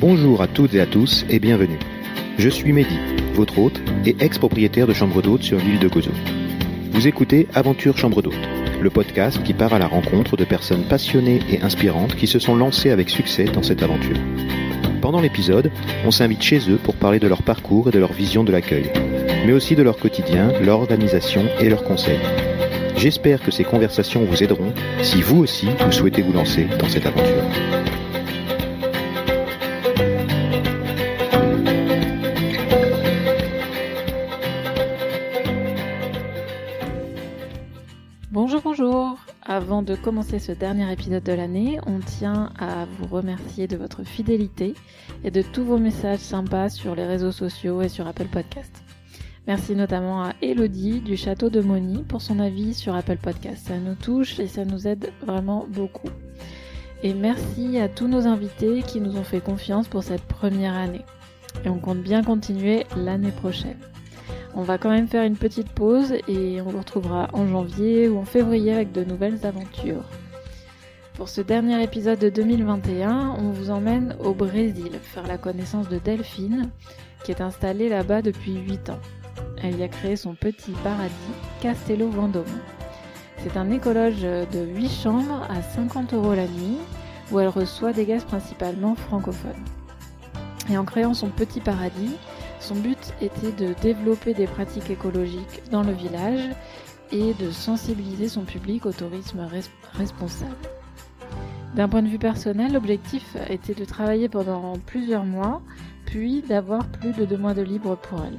Bonjour à toutes et à tous et bienvenue. Je suis Mehdi, votre hôte et ex-propriétaire de chambre d'hôte sur l'île de Gozo. Vous écoutez Aventure Chambre d'hôte, le podcast qui part à la rencontre de personnes passionnées et inspirantes qui se sont lancées avec succès dans cette aventure. Pendant l'épisode, on s'invite chez eux pour parler de leur parcours et de leur vision de l'accueil, mais aussi de leur quotidien, leur organisation et leurs conseils. J'espère que ces conversations vous aideront si vous aussi vous souhaitez vous lancer dans cette aventure. Avant de commencer ce dernier épisode de l'année, on tient à vous remercier de votre fidélité et de tous vos messages sympas sur les réseaux sociaux et sur Apple Podcast. Merci notamment à Elodie du Château de Moni pour son avis sur Apple Podcast. Ça nous touche et ça nous aide vraiment beaucoup. Et merci à tous nos invités qui nous ont fait confiance pour cette première année. Et on compte bien continuer l'année prochaine. On va quand même faire une petite pause et on vous retrouvera en janvier ou en février avec de nouvelles aventures. Pour ce dernier épisode de 2021, on vous emmène au Brésil faire la connaissance de Delphine qui est installée là-bas depuis 8 ans. Elle y a créé son petit paradis, Castello Vendôme. C'est un écologe de 8 chambres à 50 euros la nuit où elle reçoit des gaz principalement francophones. Et en créant son petit paradis, son but était de développer des pratiques écologiques dans le village et de sensibiliser son public au tourisme responsable. D'un point de vue personnel, l'objectif était de travailler pendant plusieurs mois, puis d'avoir plus de deux mois de libre pour elle.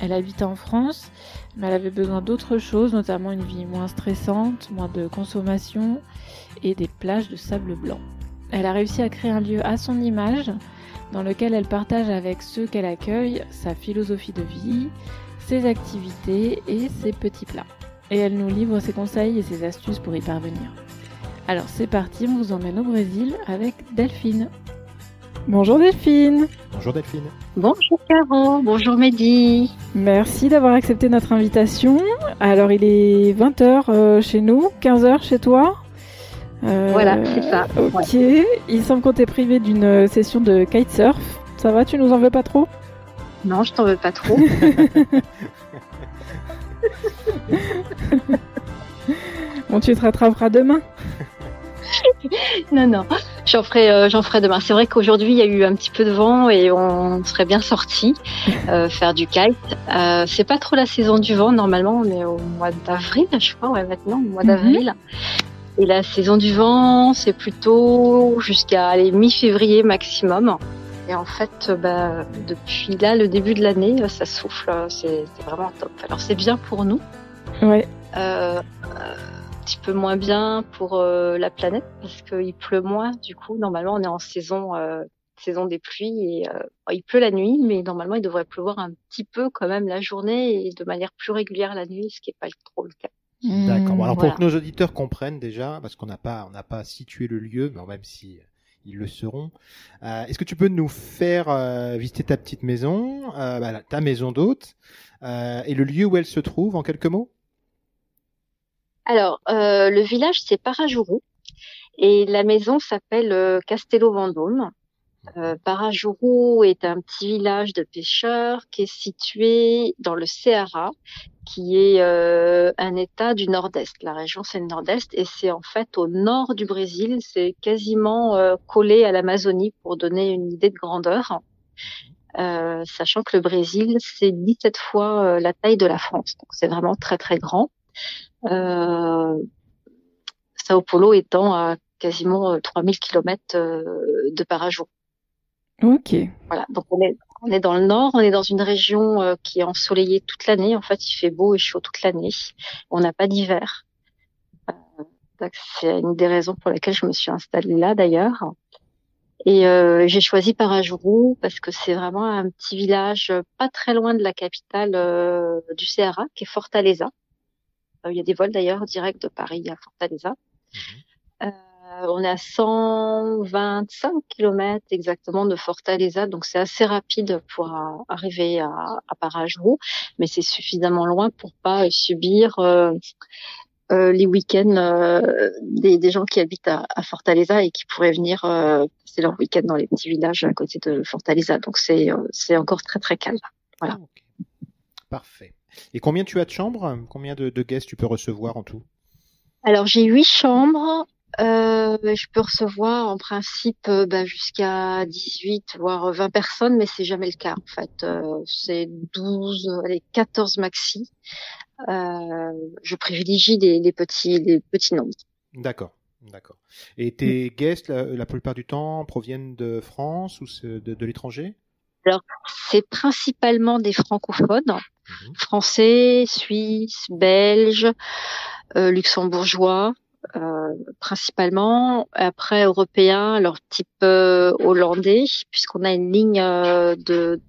Elle habitait en France, mais elle avait besoin d'autres choses, notamment une vie moins stressante, moins de consommation et des plages de sable blanc. Elle a réussi à créer un lieu à son image, dans lequel elle partage avec ceux qu'elle accueille sa philosophie de vie, ses activités et ses petits plats. Et elle nous livre ses conseils et ses astuces pour y parvenir. Alors c'est parti, on vous emmène au Brésil avec Delphine. Bonjour Delphine. Bonjour Delphine. Bonjour Caro, bonjour Mehdi. Merci d'avoir accepté notre invitation. Alors il est 20h euh, chez nous, 15h chez toi? Euh, voilà, c'est ça. Ok. Il semble qu'on t'ait privé d'une euh, session de kitesurf. Ça va, tu nous en veux pas trop? Non, je t'en veux pas trop. bon, tu te rattraperas demain non, non, j'en ferai, euh, j'en ferai demain. C'est vrai qu'aujourd'hui il y a eu un petit peu de vent et on serait bien sorti euh, faire du kite. Euh, c'est pas trop la saison du vent normalement, on est au mois d'avril, je crois, ouais, maintenant, au mois d'avril. Et la saison du vent, c'est plutôt jusqu'à mi-février maximum. Et en fait, bah, depuis là, le début de l'année, ça souffle, c'est vraiment top. Alors c'est bien pour nous. Ouais. Euh, un petit peu moins bien pour euh, la planète parce qu'il pleut moins. Du coup, normalement, on est en saison euh, saison des pluies et euh, il pleut la nuit, mais normalement, il devrait pleuvoir un petit peu quand même la journée et de manière plus régulière la nuit, ce qui n'est pas trop le cas. D'accord. alors pour que nos auditeurs comprennent déjà, parce qu'on n'a pas, on n'a pas situé le lieu, mais même si ils le seront. Euh, Est-ce que tu peux nous faire euh, visiter ta petite maison, euh, bah, ta maison d'hôte, et le lieu où elle se trouve en quelques mots? Alors, le village c'est Parajourou et la maison s'appelle Castello Vendôme. Euh, Parajourou est un petit village de pêcheurs qui est situé dans le Ceará, qui est euh, un état du nord-est. La région, c'est le nord-est et c'est en fait au nord du Brésil. C'est quasiment euh, collé à l'Amazonie pour donner une idée de grandeur. Euh, sachant que le Brésil, c'est 17 fois la taille de la France. Donc c'est vraiment très très grand. Sao Paulo étant à quasiment 3000 km de Parajourou. Ok. Voilà, donc on est, on est dans le nord, on est dans une région euh, qui est ensoleillée toute l'année. En fait, il fait beau et chaud toute l'année. On n'a pas d'hiver. Euh, c'est une des raisons pour lesquelles je me suis installée là d'ailleurs. Et euh, j'ai choisi Parajourou parce que c'est vraiment un petit village pas très loin de la capitale euh, du Ceará, qui est Fortaleza. il y a des vols d'ailleurs directs de Paris à Fortaleza. Mhm. Euh, on est à 125 km exactement de Fortaleza, donc c'est assez rapide pour arriver à, à mais c'est suffisamment loin pour pas subir euh, les week-ends des, gens qui habitent à, Fortaleza et qui pourraient venir passer leur week-end dans les petits villages à côté de Fortaleza. Donc c'est c'est encore très très calme. Voilà. Ah, Parfait. Et combien tu as de chambres? Combien de, de guests tu peux recevoir en tout? Alors j'ai huit chambres euh, je peux recevoir en principe euh, bah, jusqu'à 18 voire 20 personnes, mais c'est jamais le cas en fait. Euh, c'est 12, allez 14 maxi. Euh, je privilégie les, petits les petits nombres. D'accord, d'accord. Et tes guests la, plupart du temps proviennent de France ou de, de l'étranger? Alors c'est principalement des francophones, mhm. français, suisses, belges, luxembourgeois. Euh, principalement. Après, européens, alors type euh, hollandais, puisqu'on a une ligne euh, de,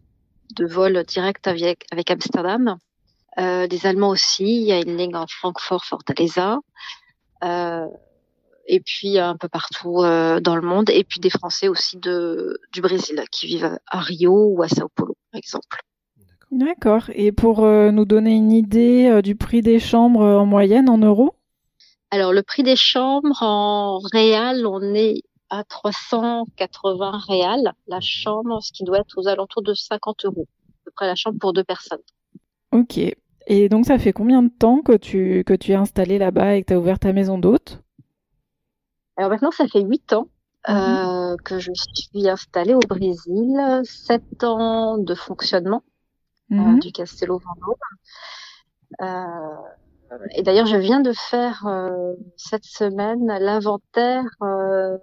de vol direct avec, avec Amsterdam. des Allemands aussi, il y a une ligne en Francfort, Fortaleza. et puis un peu partout dans le monde. Et puis des Français aussi de, du Brésil qui vivent à Rio ou à Sao Paulo, par exemple. D'accord. Et pour nous donner une idée du prix des chambres en moyenne en euros? Alors, le prix des chambres en réal, on est à 380 réal la mhm. chambre, ce qui doit être aux alentours de 50 euros, à peu près la chambre pour deux personnes. Ok. Et donc, ça fait combien de temps que tu, que tu es installé là-bas et que tu as ouvert ta maison d'hôte? Alors maintenant, ça fait 8 ans euh, mhm. que je suis installée au Brésil, 7 ans de fonctionnement euh, mhm. du Castello Vendôme. Euh, et d'ailleurs, je viens de faire euh, cette semaine l'inventaire. Euh,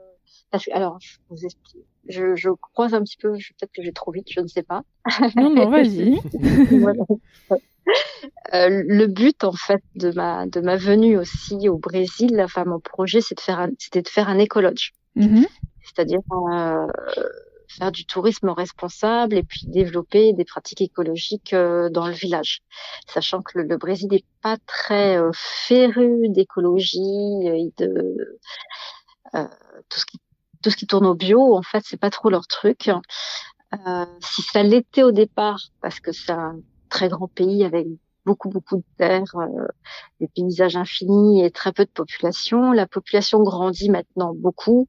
alors, je vous explique. Je, je croise un petit peu. Peut-être que j'ai trop vite. Je ne sais pas. Non, non, vas-y. Euh, le but en fait de ma de ma venue aussi au Brésil, enfin mon projet, c'est de faire c'était de faire un écologe, mm-hmm. c'est-à-dire euh, faire du tourisme responsable et puis développer des pratiques écologiques euh, dans le village. Sachant que le, Brésil n'est pas très euh, féru d'écologie et de euh, tout ce qui tout ce qui tourne au bio, en fait, c'est pas trop leur truc. si ça l'était au départ, parce que c'est un très grand pays avec beaucoup beaucoup de terres, des paysages infinis et très peu de population. La population grandit maintenant beaucoup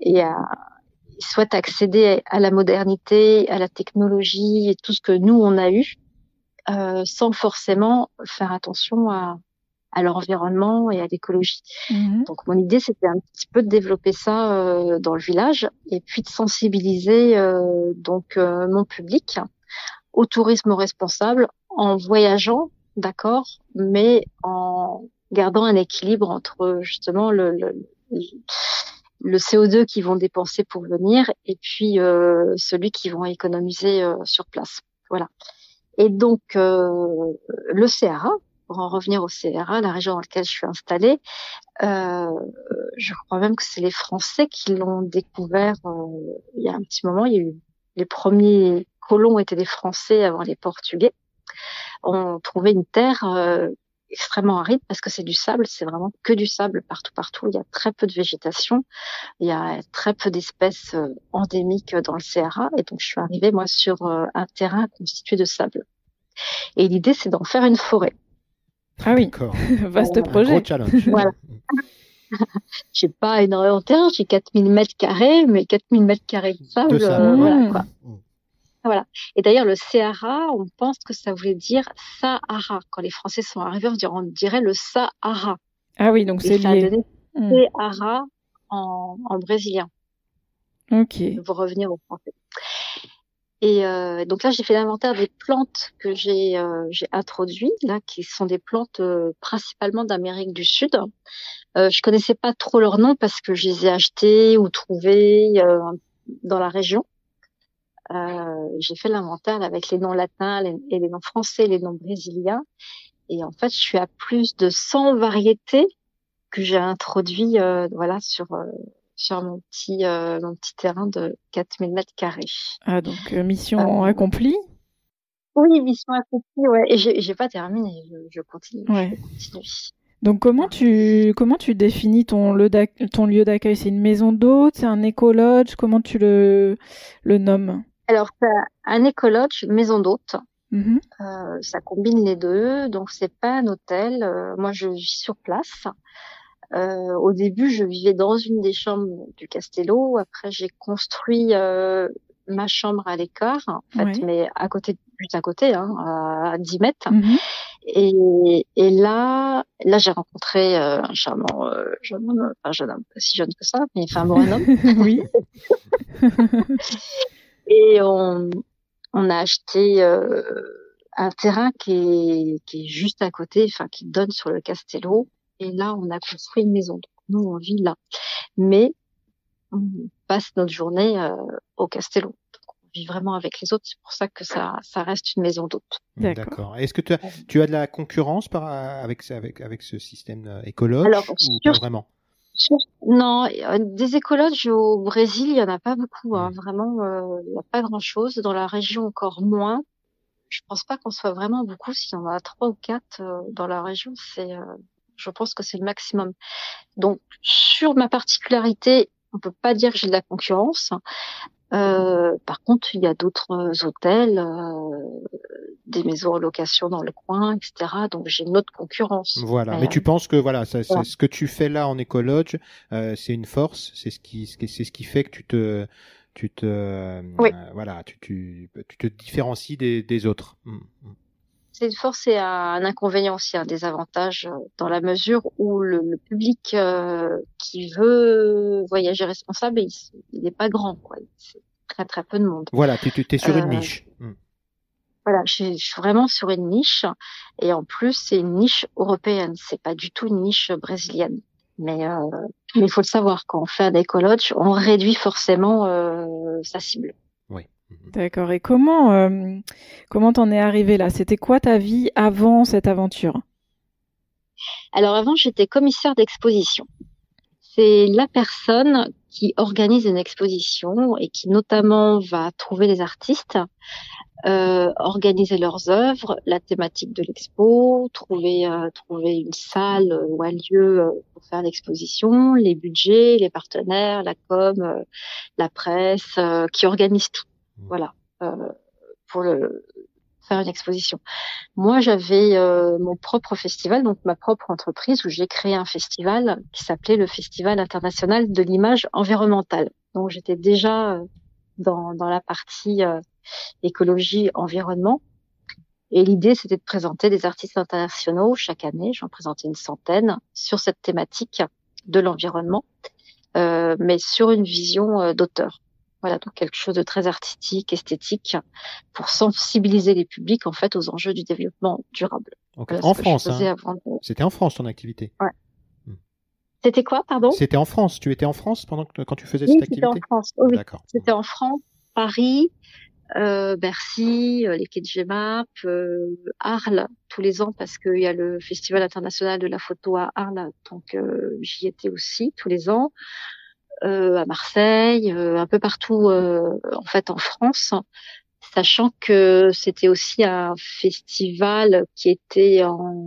et a souhaitent accéder à la modernité, à la technologie et tout ce que nous on a eu, euh, sans forcément faire attention à, à l'environnement et à l'écologie. Mhm. Donc mon idée c'était un petit peu de développer ça euh, dans le village et puis de sensibiliser euh, donc euh, mon public au tourisme responsable en voyageant, d'accord, mais en gardant un équilibre entre justement le, le le CO2 qu'ils vont dépenser pour venir et puis euh, celui qu'ils vont économiser euh, sur place. Voilà. Et donc euh, le CRA, pour en revenir au CRA, la région dans laquelle je suis installée, je crois même que c'est les Français qui l'ont découvert il y a un petit moment. Il y a eu les premiers colons étaient des Français avant les Portugais. On trouvait une terre extrêmement aride parce que c'est du sable, c'est vraiment que du sable partout, partout. Il y a très peu de végétation, il y a très peu d'espèces euh, endémiques dans le CRA. Et donc, je suis arrivée, moi, sur euh, un terrain constitué de sable. Et l'idée, c'est d'en faire une forêt. Ah oui, vaste projet. gros challenge. voilà. j'ai pas énormément de terrain, j'ai 4000 mètres carrés, mais 4000 mètres carrés de sable, euh, voilà, quoi. Mmh. Voilà. Et d'ailleurs, le Sahara, on pense que ça voulait dire Sahara. Quand les Français sont arrivés, on dirait, le Sahara. Ah oui, donc c'est lié. Donné hmm. Sahara en, en, brésilien. Ok. Pour revenir au français. Et euh, donc là, j'ai fait l'inventaire des plantes que j'ai euh, introduites, là, qui sont des plantes euh, principalement d'Amérique du Sud. Euh, je connaissais pas trop leurs noms parce que je les ai achetées ou trouvées euh, dans la région. Euh, j'ai fait l'inventaire avec les noms latins et les noms français, les noms brésiliens. Et en fait, je suis à plus de 100 variétés que j'ai introduit euh, voilà sur euh, sur mon petit mon petit terrain de 4000 mètres carrés. Ah donc mission accomplie? Oui, mission accomplie, ouais. Et j'ai pas terminé, je, continue. Ouais. Donc comment tu comment tu définis ton lieu ton lieu d'accueil? C'est une maison d'hôte, c'est un écologe? Comment tu le le nommes? Alors, un écologe, maison d'hôte. Mhm. ça combine les deux, donc c'est pas un hôtel. moi, je vis sur place. au début, je vivais dans une des chambres du Castello. Après, j'ai construit ma chambre à l'écart, en fait, mais à côté, juste à côté, hein, à 10 mètres. Mhm. Et, et, là, là, j'ai rencontré euh, un charmant euh, jeune homme, enfin jeune homme, pas si jeune que ça, mais enfin bon, un homme. oui. et on, on a acheté euh, un terrain qui est, qui est juste à côté, enfin qui donne sur le Castello. Et là, on a construit une maison. Donc, nous, on vit là. Mais on passe notre journée euh, au Castello vit vraiment avec les autres. C'est pour ça que ça, ça reste une maison d'hôte. D'accord. Est-ce que tu as, tu as de la concurrence par, avec, avec, avec ce système euh, écologue Alors, ou pas vraiment? Non, euh, des écologes au Brésil, il y en a pas beaucoup. Hein. Vraiment, euh, il n'y a pas grand-chose. Dans la région, encore moins. Je pense pas qu'on soit vraiment beaucoup. S'il y en a trois ou quatre dans la région, c'est, je pense que c'est le maximum. Donc, sur ma particularité, on peut pas dire que j'ai de la concurrence. Euh, par contre, il y a d'autres hôtels, euh, des maisons en location dans le coin, etc. Donc j'ai une autre concurrence. Voilà. Mais, tu penses que voilà, ça, ce que tu fais là en écologe, euh, c'est une force, c'est ce qui, c'est ce qui fait que tu te, tu te, euh, voilà, tu, tu, tu, te différencies des, des autres? Mmh, mmh. C'est une force et un inconvénient aussi, un désavantage euh, dans la mesure où le, le public euh, qui veut voyager responsable, il n'est pas grand, quoi. C'est très très peu de monde. Voilà, tu, tu es sur une euh, niche. Hmm. Voilà, je suis, je suis, vraiment sur une niche et en plus c'est une niche européenne, c'est pas du tout une niche brésilienne. Mais euh, il faut le savoir, quand on fait un écologe, on réduit forcément euh, sa cible. D'accord. Et comment euh, comment t'en es arrivé là? C'était quoi ta vie avant cette aventure? Alors avant, j'étais commissaire d'exposition. C'est la personne qui organise une exposition et qui notamment va trouver les artistes, euh, organiser leurs œuvres, la thématique de l'expo, trouver euh, trouver une salle ou un lieu pour faire l'exposition, les budgets, les partenaires, la com, la presse, qui organise tout. Mmh. Voilà, euh, pour le, faire une exposition. Moi, j'avais euh, mon propre festival, donc ma propre entreprise, où j'ai créé un festival qui s'appelait le Festival international de l'image environnementale. Donc, j'étais déjà euh, dans, la partie écologie environnement. Et l'idée, c'était de présenter des artistes internationaux chaque année. J'en présentais une centaine sur cette thématique de l'environnement, euh, mais sur une vision d'auteur. Voilà, donc quelque chose de très artistique, esthétique, pour sensibiliser les publics en fait aux enjeux du développement durable. en France, hein. c'était en France ton activité. Ouais. Hmm. C'était quoi, pardon? C'était en France. Tu étais en France pendant que quand tu faisais cette activité. C'était en France. oui. D'accord. C'était en France, Paris, euh, Bercy, euh, les quais de Gemap, euh, Arles tous les ans parce qu'il y a le Festival international de la photo à Arles, donc j'y étais aussi tous les ans. Euh, à Marseille, euh, un peu partout euh, en fait en France, sachant que c'était aussi un festival qui était en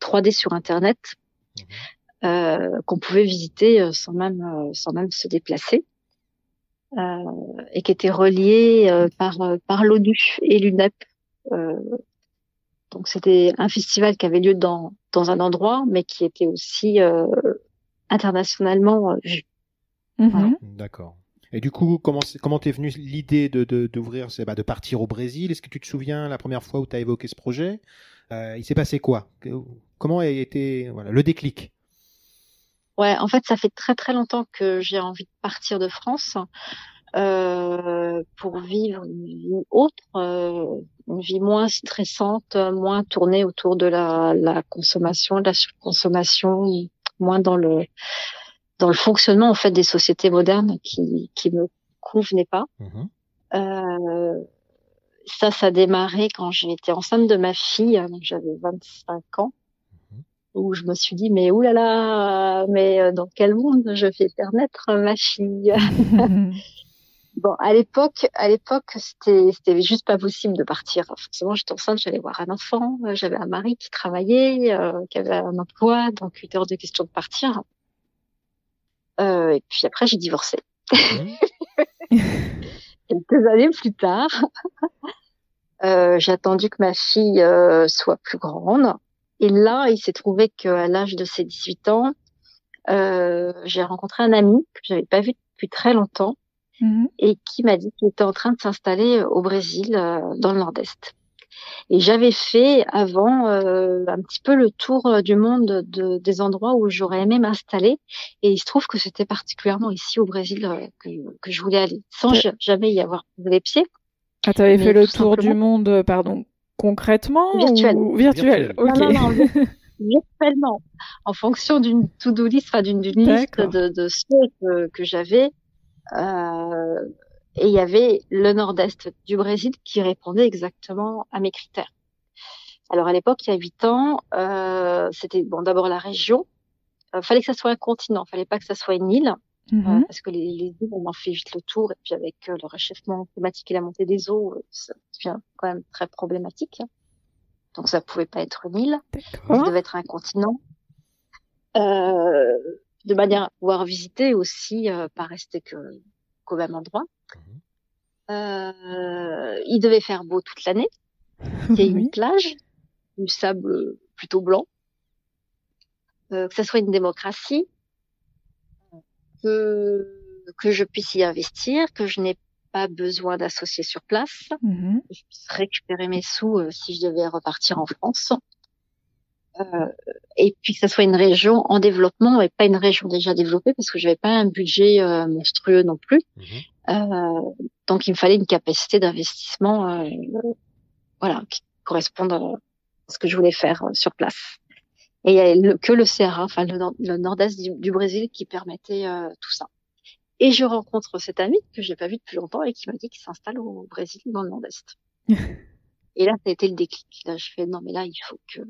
3D sur Internet, mmh. qu'on pouvait visiter sans même sans même se déplacer. et qui était relié par par l'ONU et l'UNEP. donc c'était un festival qui avait lieu dans dans un endroit, mais qui était aussi internationalement vu. Mhm. D'accord. Et du coup, comment comment t'es venue l'idée de d'ouvrir, de, bah, de partir au Brésil? Est-ce que tu te souviens la première fois où tu as évoqué ce projet? Euh, Il s'est passé quoi? Comment a été voilà le déclic? Ouais, en fait, ça fait très très longtemps que j'ai envie de partir de France euh, pour vivre une vie autre, euh, une vie moins stressante, moins tournée autour de la, la consommation, de la surconsommation, moins dans le dans le fonctionnement en fait des sociétés modernes qui qui me convenaient pas. Mhm. Euh, ça, ça a démarré quand j'étais enceinte de ma fille, donc j'avais 25 ans, mhm. où je me suis dit mais oulala, mais euh, dans quel monde je vais faire naître ma fille? Bon, à l'époque, à l'époque, c'était, c'était juste pas possible de partir. Forcément, j'étais enceinte, j'allais voir un enfant, j'avais un mari qui travaillait, euh, qui avait un emploi, donc il était hors de question de partir. Euh, et puis après, j'ai divorcé. Mmh. Quelques années plus tard. Euh, j'ai attendu que ma fille euh, soit plus grande. Et là, il s'est trouvé qu'à l'âge de ses 18 ans, j'ai rencontré un ami que j'avais pas vu depuis très longtemps Mhm. et qui m'a dit qu'il était en train de s'installer au Brésil, dans le Nord-Est. Et j'avais fait avant euh, un petit peu le tour euh, du monde de, des endroits où j'aurais aimé m'installer. Et il se trouve que c'était particulièrement ici au Brésil euh, que, que je voulais aller, sans Ouais. jamais y avoir les pieds. Ah, t'avais fait le tour du monde, pardon, concrètement Virtuel. ou virtuel, Virtuel? Ok. Non, non, non, virtuellement, en fonction d'une to-do list, enfin d'une liste de, de souhaits que, que j'avais. Euh, et il y avait le nord-est du Brésil qui répondait exactement à mes critères. Alors à l'époque, il y a huit ans, euh, c'était bon d'abord la région. Euh, fallait que ça soit un continent, fallait pas que ça soit une île, euh, Mhm. parce que les, les îles, on en fait vite le tour, et puis avec euh, le réchauffement climatique et la montée des eaux, euh, ça devient quand même très problématique. Donc ça pouvait pas être une île. Ça devait être un continent. Euh, de manière à pouvoir visiter aussi, euh, pas rester que qu'au même endroit. Euh, il devait faire beau toute l'année. Il y a une plage, du sable plutôt blanc. Euh, que ça soit une démocratie, que que je puisse y investir, que je n'ai pas besoin d'associer sur place, Mhm. que je puisse récupérer mes sous euh, si je devais repartir en France. Euh, et puis que ça soit une région en développement et pas une région déjà développée parce que j'avais pas un budget euh, monstrueux non plus. Mhm. Euh, donc il me fallait une capacité d'investissement, euh, voilà, qui corresponde à ce que je voulais faire euh, sur place. Et il y a le- que le Ceará, enfin le, nord- le nord-est du, du Brésil, qui permettait euh, tout ça. Et je rencontre cet ami que j'ai pas vu depuis longtemps et qui m'a dit qu'il s'installe au Brésil dans le nord-est. et là, ça a été le déclic. Là, je fais non, mais là, il faut que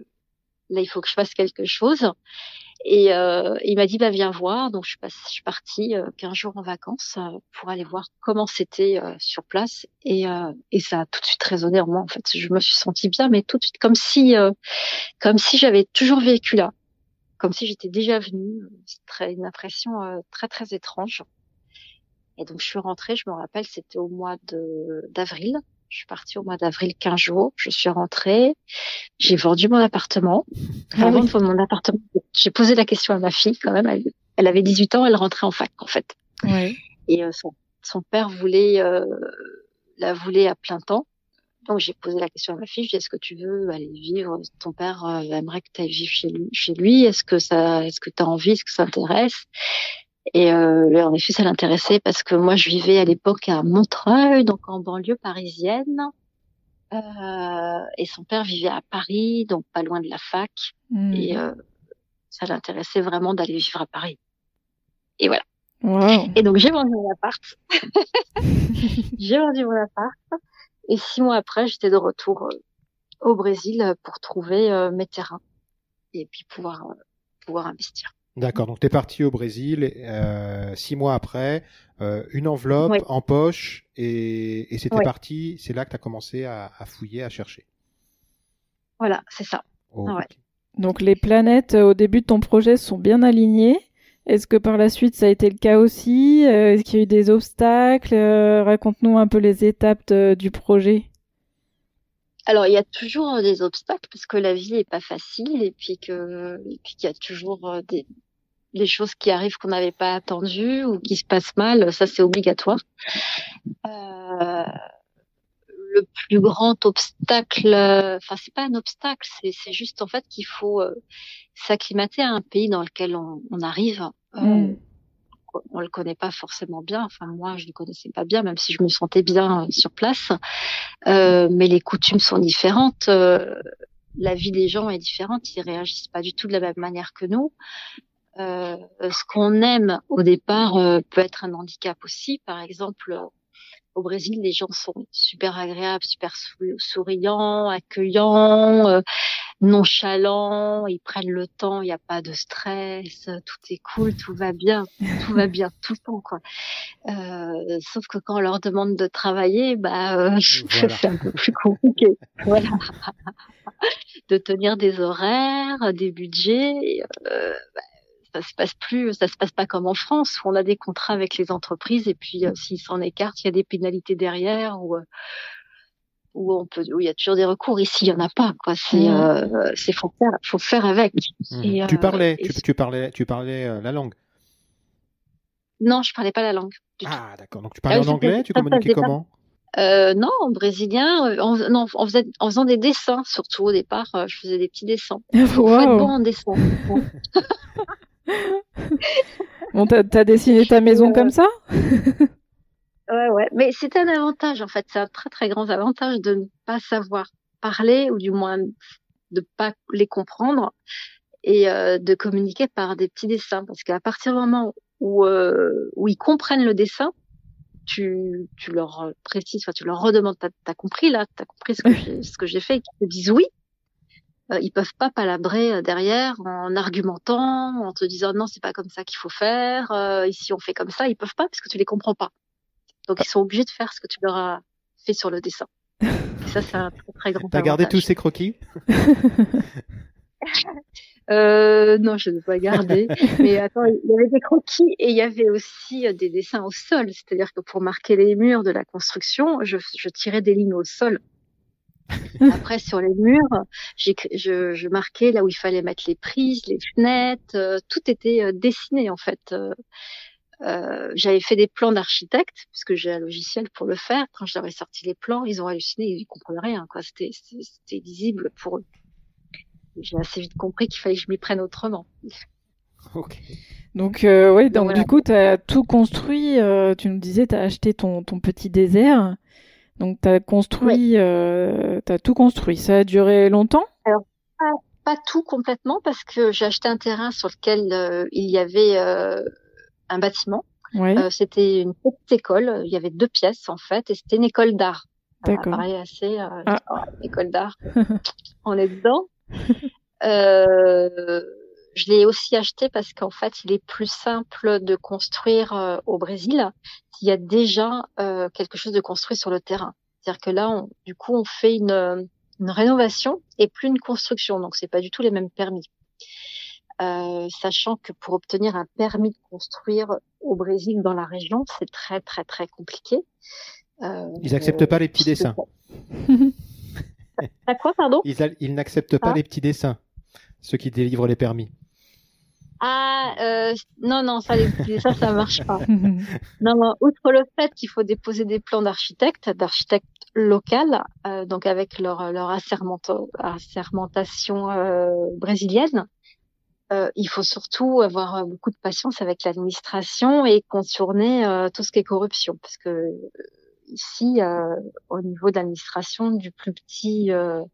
là, il faut que je fasse quelque chose. Et euh, il m'a dit bah viens voir. Donc je suis, partie euh, 15 jours en vacances euh, pour aller voir comment c'était euh, sur place et euh, et ça a tout de suite résonné en moi. En fait, je me suis sentie bien, mais tout de suite comme si euh, comme si j'avais toujours vécu là, comme si j'étais déjà venue. Très une impression euh, très très étrange. Et donc je suis rentrée. Je me rappelle, c'était au mois d'avril. Je suis partie au mois d'avril 15 jours. Je suis rentrée. J'ai vendu mon appartement. Ah Avant oui. de vendre mon appartement, j'ai posé la question à ma fille quand même. Elle, elle avait 18 ans, elle rentrait en fac en fait. Ouais. Et euh, son, son père voulait euh, la voulait à plein temps. Donc j'ai posé la question à ma fille. Je dis est-ce que tu veux aller vivre? Ton père euh, aimerait que tu ailles vivre chez lui. Chez lui. Est-ce que ça, est-ce que tu as envie? Est-ce que ça t'intéresse? Et euh, en effet, ça l'intéressait parce que moi, je vivais à l'époque à Montreuil, donc en banlieue parisienne. Euh, et son père vivait à Paris, donc pas loin de la fac. Mhm. Et euh, ça l'intéressait vraiment d'aller vivre à Paris. Et voilà. Wow. Et donc j'ai vendu mon appart. j'ai vendu mon appart. Et six mois après, j'étais de retour euh, au Brésil pour trouver euh, mes terrains et puis pouvoir euh, pouvoir investir. D'accord, donc tu es parti au Brésil euh, six mois après, euh, une enveloppe Oui. en poche et, et c'était Oui. parti, c'est là que tu as commencé à, à fouiller, à chercher. Voilà, c'est ça. Oh, Ah ouais. Donc les planètes euh, au début de ton projet sont bien alignées. Est-ce que par la suite ça a été le cas aussi? Est-ce qu'il y a eu des obstacles? Euh, Raconte-nous un peu les étapes de- du projet. Alors il y a toujours des obstacles parce que la vie est pas facile et puis que qu'il y a toujours des des choses qui arrivent qu'on n'avait pas attendues ou qui se passent mal, ça c'est obligatoire. Euh, le plus grand obstacle, enfin c'est pas un obstacle, c'est c'est juste en fait qu'il faut euh, s'acclimater à un pays dans lequel on, on arrive. Euh, Mm. On le connaît pas forcément bien. Enfin moi je le connaissais pas bien, même si je me sentais bien euh, sur place. Euh, mais les coutumes sont différentes. la vie des gens est différente. Ils réagissent pas du tout de la même manière que nous. Euh, ce qu'on aime au départ euh, peut être un handicap aussi. Par exemple, euh, au Brésil, les gens sont super agréables, super sou- souriants, accueillants, euh, nonchalants. Ils prennent le temps. Il n'y a pas de stress. euh, Tout est cool, tout va bien, tout va bien tout le temps, quoi. Euh, sauf que quand on leur demande de travailler, bah, euh, Voilà. c'est un peu plus compliqué. Voilà. de tenir des horaires, des budgets. Euh, bah, ça se passe plus, ça se passe pas comme en France où on a des contrats avec les entreprises et puis euh, s'ils s'en écartent, il y a des pénalités derrière ou euh, où on peut, où il y a toujours des recours. Ici, il y en a pas, quoi. C'est, euh, c'est faut faire, faut faire avec. Et, tu parlais, et tu, tu parlais, tu parlais euh, la langue. Non, je parlais pas la langue. Du tout. Ah, d'accord. Donc tu parlais Ah, en anglais, tu communiquais comment? Euh, non, en brésilien, en, non, en, faisait- en faisant des dessins, surtout au départ, euh, je faisais des petits dessins. Faut être bon Wow. en dessin. Bon, t'as dessiné ta maison Euh, comme ça? Ouais, ouais. Mais c'est un avantage, en fait. C'est un très, très grand avantage de ne pas savoir parler, ou du moins de pas les comprendre, et euh, de communiquer par des petits dessins. Parce qu'à partir du moment où, euh, où ils comprennent le dessin, tu, tu leur précises, enfin, tu leur redemandes, t'as, compris là, t'as compris ce que j'ai, ce que j'ai fait, et qu'ils te disent oui. Euh, ils peuvent pas palabrer euh, derrière en argumentant, en te disant non, c'est pas comme ça qu'il faut faire, euh, ici on fait comme ça. Ils peuvent pas parce que tu les comprends pas. Donc ils sont obligés de faire ce que tu leur as fait sur le dessin. Et ça, c'est un très, très grand T'as gardé tous ces croquis? Euh, non, je ne pas gardé. Mais attends, il y avait des croquis et il y avait aussi euh, des dessins au sol. C'est-à-dire que pour marquer les murs de la construction, je, je tirais des lignes au sol. Après, sur les murs, j'ai, je, je marquais là où il fallait mettre les prises, les fenêtres. euh, tout était euh, dessiné en fait. Euh, euh, j'avais fait des plans d'architecte puisque j'ai un logiciel pour le faire. Quand ai sorti les plans, ils ont halluciné, ils comprenaient rien. Quoi, c'était, c'était, lisible pour eux. J'ai assez vite compris qu'il fallait que je m'y prenne autrement. Donc, euh, oui, donc voilà. du coup, tu as tout construit. euh, tu nous disais, tu as acheté ton, ton petit désert. Donc, tu as construit, euh, tu as tout construit. Ça a duré longtemps? Pas tout complètement parce que j'ai acheté un terrain sur lequel euh, il y avait euh, un bâtiment. Oui, Euh, c'était une petite école. Il y avait deux pièces en fait, et c'était une école d'art. M'a D'accord. paru assez. Euh, Ah. oh, école d'art. On est dedans. Je l'ai aussi acheté parce qu'en fait, il est plus simple de construire euh, au Brésil s'il y a déjà euh, quelque chose de construit sur le terrain. C'est-à-dire que là, on- du coup, on fait une, euh, une rénovation et plus une construction. Donc, c'est pas du tout les mêmes permis. Euh, sachant que pour obtenir un permis de construire au Brésil dans la région, c'est très très très compliqué. Ils acceptent pas les petits dessins. T'as quoi, pardon? Ils, n'acceptent pas Ah. les petits dessins, ceux qui délivrent les permis. Ah, euh, non, non, ça, ça, ça marche pas. Non, non, outre le fait qu'il faut déposer des plans d'architecte, d'architecte local, euh, donc avec leur, leur assermentation euh, brésilienne, euh, il faut surtout avoir beaucoup de patience avec l'administration et contourner euh, tout ce qui est corruption, parce que euh, ici, euh, au niveau de l'administration, du plus petit euh,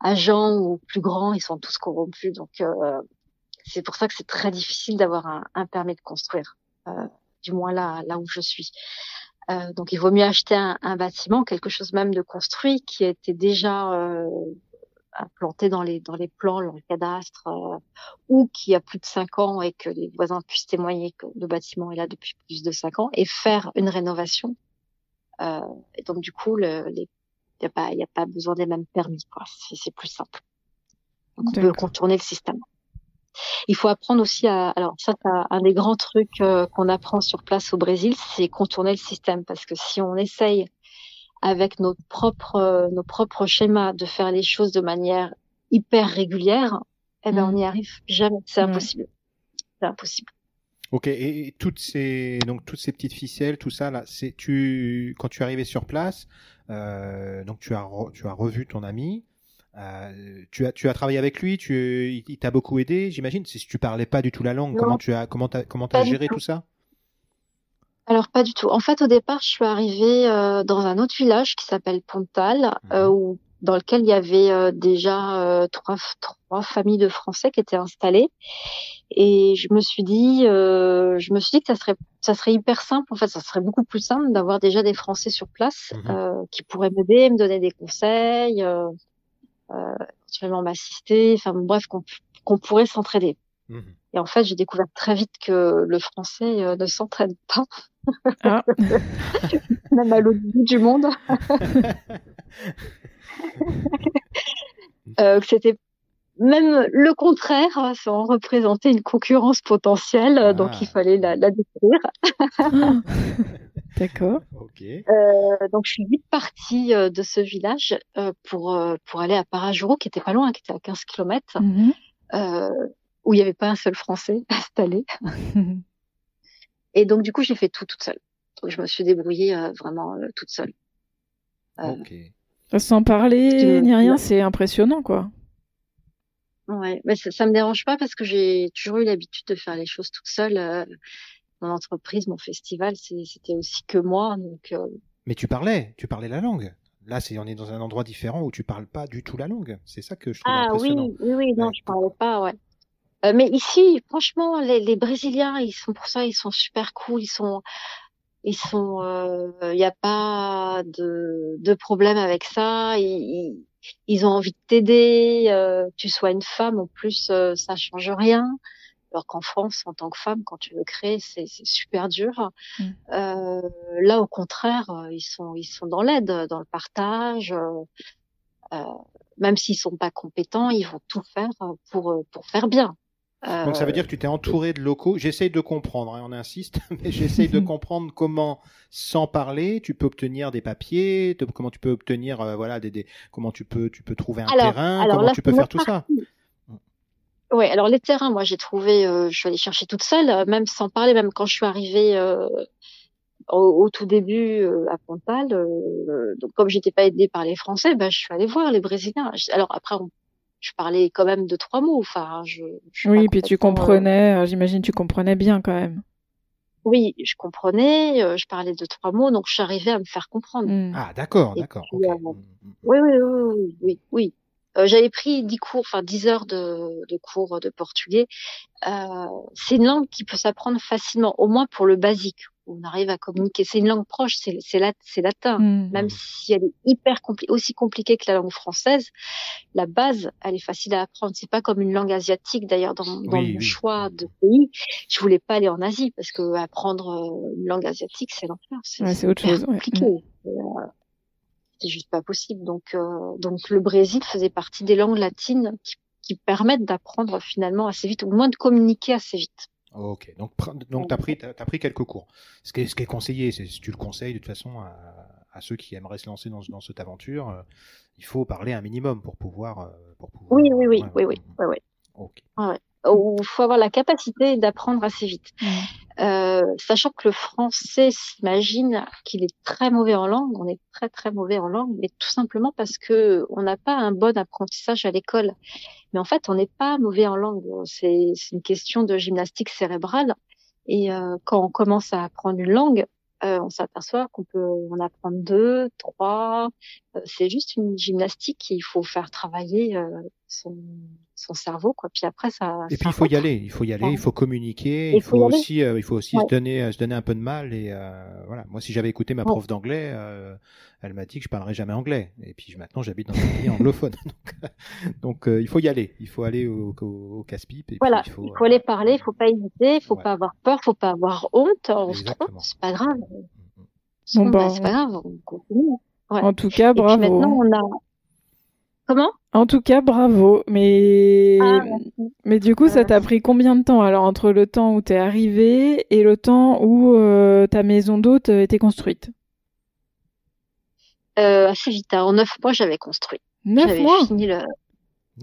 agent au plus grand, ils sont tous corrompus, donc euh, c'est pour ça que c'est très difficile d'avoir un, un permis de construire, euh, du moins là, là où je suis. Euh, donc il vaut mieux acheter un, un bâtiment, quelque chose même de construit qui a été déjà euh, implanté dans les dans les plans, dans le cadastre, euh, ou qui a plus de cinq ans et que les voisins puissent témoigner que le bâtiment est là depuis plus de cinq ans et faire une rénovation. Euh, et donc du coup, il n'y a a pas besoin des mêmes permis quoi. C'est plus simple. Donc on peut contourner le système. Il faut apprendre aussi à. Alors ça, c'est un des grands trucs euh, qu'on apprend sur place au Brésil, c'est contourner le système, parce que si on essaye avec nos propres euh, nos propres schémas de faire les choses de manière hyper régulière, eh ben Mm. on n'y arrive jamais. C'est Ouais. impossible. C'est impossible. Ok, et, et toutes ces donc toutes ces petites ficelles, tout ça là, c'est tu quand tu es arrivé sur place, euh, donc tu as re- tu as revu ton ami, euh, tu as tu as travaillé avec lui, tu il, il t'a beaucoup aidé, j'imagine. Si tu parlais pas du tout la langue, Non. comment tu as comment t'as comment du géré tout. tout ça? Alors pas du tout. En fait, au départ, je suis arrivée euh, dans un autre village qui s'appelle Pontal, euh, Mhm. où, dans lequel il y avait euh, déjà euh, trois, trois familles de Français qui étaient installées. Et je me suis dit, euh, je me suis dit que ça serait, ça serait hyper simple. En fait, ça serait beaucoup plus simple d'avoir déjà des Français sur place euh, qui pourraient m'aider, me donner des conseils, éventuellement m'assister. Enfin bon, bref, qu'on qu'on pourrait s'entraider. Mhm. Et en fait, j'ai découvert très vite que le français euh, ne s'entraide pas, Ah, même à l'autre bout du monde. euh, que c'était même le contraire, hein, ça en représentait une concurrence potentielle, euh, donc Ah. il fallait la, la détruire. D'accord. Ok. ok. Euh, donc je suis vite partie euh, de ce village euh, pour pour aller à Parajuro, qui était pas loin, qui était à 15 km, mhm. où il n'y avait pas un seul Français installé. Et donc du coup j'ai fait tout toute seule. Donc je me suis débrouillée vraiment toute seule. Sans parler ni rien, c'est impressionnant quoi. Ouais, mais ça, ça me dérange pas parce que j'ai toujours eu l'habitude de faire les choses toute seule mon entreprise, mon festival, c'était aussi que moi. Donc, euh, Mais tu parlais, tu parlais la langue. Là, c'est on est dans un endroit différent où tu parles pas du tout la langue. C'est ça que je trouve ah, impressionnant. oui, oui, oui, non, je parlais pas, ouais. Euh, mais ici, franchement, les, les, Brésiliens, ils sont pour ça, ils sont super cool, ils sont, ils sont, il euh, n'y a pas de, de problème avec ça. Ils, ils, ont envie de t'aider. Euh, tu sois une femme, en plus, ça change rien. Alors qu'en France, en tant que femme, quand tu veux créer, c'est super dur. Mm. Euh, là, au contraire, euh, ils sont ils sont dans l'aide, dans le partage. Euh, euh, même s'ils sont pas compétents, ils vont tout faire pour pour faire bien. Donc ça veut dire que tu t'es entouré de locaux. J'essaye de comprendre, hein, on insiste, mais j'essaye de comprendre comment, sans parler, tu peux obtenir des papiers, comment tu peux obtenir, voilà, des, des, comment tu peux, tu peux trouver un terrain, comment tu peux faire tout ça. Ouais, alors les terrains, moi j'ai trouvé, euh, je suis allée chercher toute seule, euh, même sans parler, même quand je suis arrivée euh, au, tout début euh, à Pontal, donc comme j'étais pas aidée par les Français, ben je suis allée voir les Brésiliens. Alors après, je parlais quand même de trois mots. Enfin, je. je oui, puis tu comprenais, j'imagine, tu comprenais bien quand même. Oui, je comprenais, je parlais de trois mots, donc je suis arrivée à me faire comprendre. Hmm. Ah, d'accord, d'accord. oui, oui, oui, oui, oui. Euh, j'avais pris 10 cours, enfin 10 heures de, de cours de portugais. Euh, c'est une langue qui peut s'apprendre facilement, au moins pour le basique. On arrive à communiquer. C'est une langue proche, c'est c'est latin. Hmm. Même si elle est hyper compli aussi compliquée que la langue française, la base, elle est facile à apprendre. C'est pas comme une langue asiatique. D'ailleurs, dans, dans mon choix de pays, je voulais pas aller en Asie parce que apprendre euh, une langue asiatique, c'est l'enfer. C'est autre chose. Compliqué. Hmm. Euh, c'était juste pas possible. Donc, euh, donc le Brésil faisait partie des langues latines qui, qui permettent d'apprendre finalement assez vite, ou au moins de communiquer assez vite. Ok, donc donc t'as pris as pris quelques cours. Ce qui est, ce qui est conseillé, c'est si tu le conseilles de toute façon à, à ceux qui aimeraient se lancer dans, dans cette aventure, euh, il faut parler un minimum pour pouvoir euh, pour pouvoir. Oui oui oui oui oui oui oui. Ok. Ouais il faut avoir la capacité d'apprendre assez vite. Euh, sachant que le français s'imagine qu'il est très mauvais en langue, on est très très mauvais en langue, mais tout simplement parce que on n'a pas un bon apprentissage à l'école. Mais en fait, on n'est pas mauvais en langue. C'est une question de gymnastique cérébrale. Et euh, quand on commence à apprendre une langue, euh, on s'aperçoit qu'on peut en apprendre deux, trois. Euh, c'est juste une gymnastique. il faut faire travailler euh, son, son, cerveau, quoi. Puis après, ça. Et puis il faut y aller. Il faut y aller. Il faut communiquer. Il faut, aussi, il faut aussi se donner, se donner un peu de mal. Et voilà. Moi, si j'avais écouté ma prof d'anglais, elle m'a dit que je parlerais jamais anglais. Et puis maintenant, j'habite dans un pays anglophone. donc, il faut y aller. Il faut aller au, au, casse-pipe. Voilà. il faut, aller parler. Il faut pas hésiter. Il faut pas avoir peur. Il faut pas avoir honte. On se trompe. C'est pas grave. Bon, bah, c'est pas grave. On continue. En tout cas, bravo. maintenant, on a. Comment? En tout cas, bravo. Mais, ah, mais du coup, ça t'a pris combien de temps Alors, entre le temps où t'es arrivé et le temps où euh, ta maison d'hôte était construite? Euh, Assez vite. Hein. En neuf mois, j'avais construit. Neuf mois? fini le...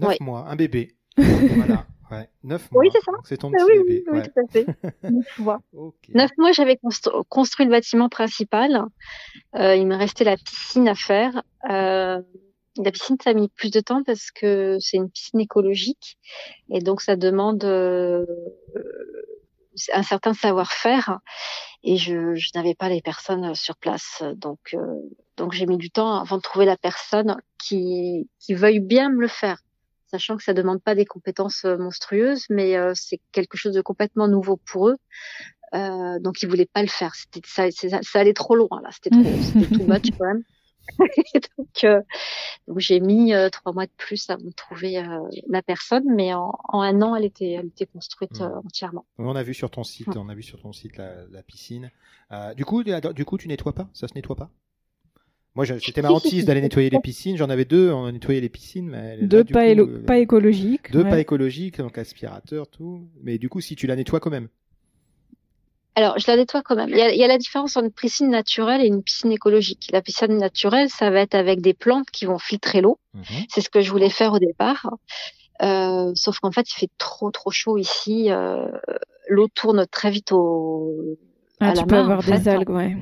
Neuf mois, un bébé. voilà. Ouais, neuf mois. Oui, c'est ça. C'est ton ah oui, bébé. Oui, tout à fait. neuf mois. Neuf mois, j'avais construit le bâtiment principal. Euh, il me restait la piscine à faire. Euh, la piscine, ça a mis plus de temps parce que c'est une piscine écologique et donc ça demande euh, un certain savoir-faire et je, je n'avais pas les personnes sur place. Donc, euh, donc j'ai mis du temps avant de trouver la personne qui, qui veuille bien me le faire sachant que ça demande pas des compétences euh, monstrueuses, mais euh, c'est quelque chose de complètement nouveau pour eux. Euh, donc ils voulaient pas le faire. C'était ça, ça, allait trop loin là. C'était trop, c'était too much quand même. donc, euh, donc j'ai mis trois mois de plus à me trouver la personne, mais en, en, un an, elle était, elle était construite mmh. entièrement. On a vu sur ton site, on a vu sur ton site la, la piscine. du coup, du coup, tu nettoies pas? Ça se nettoie pas? Moi, c'était ma hantise d'aller nettoyer les piscines. J'en avais deux, on a nettoyé les piscines. Mais deux pas, euh, pas, écologiques. Deux pas écologiques, donc aspirateur, tout. Mais du coup, si tu la nettoies quand même. Alors, je la nettoie quand même. Il y, a, il y, a, la différence entre une piscine naturelle et une piscine écologique. La piscine naturelle, ça va être avec des plantes qui vont filtrer l'eau. Mmh. C'est ce que je voulais faire au départ. Euh, sauf qu'en fait, il fait trop trop chaud ici. Euh, l'eau tourne très vite au. Ah, tu peux avoir des algues, ouais.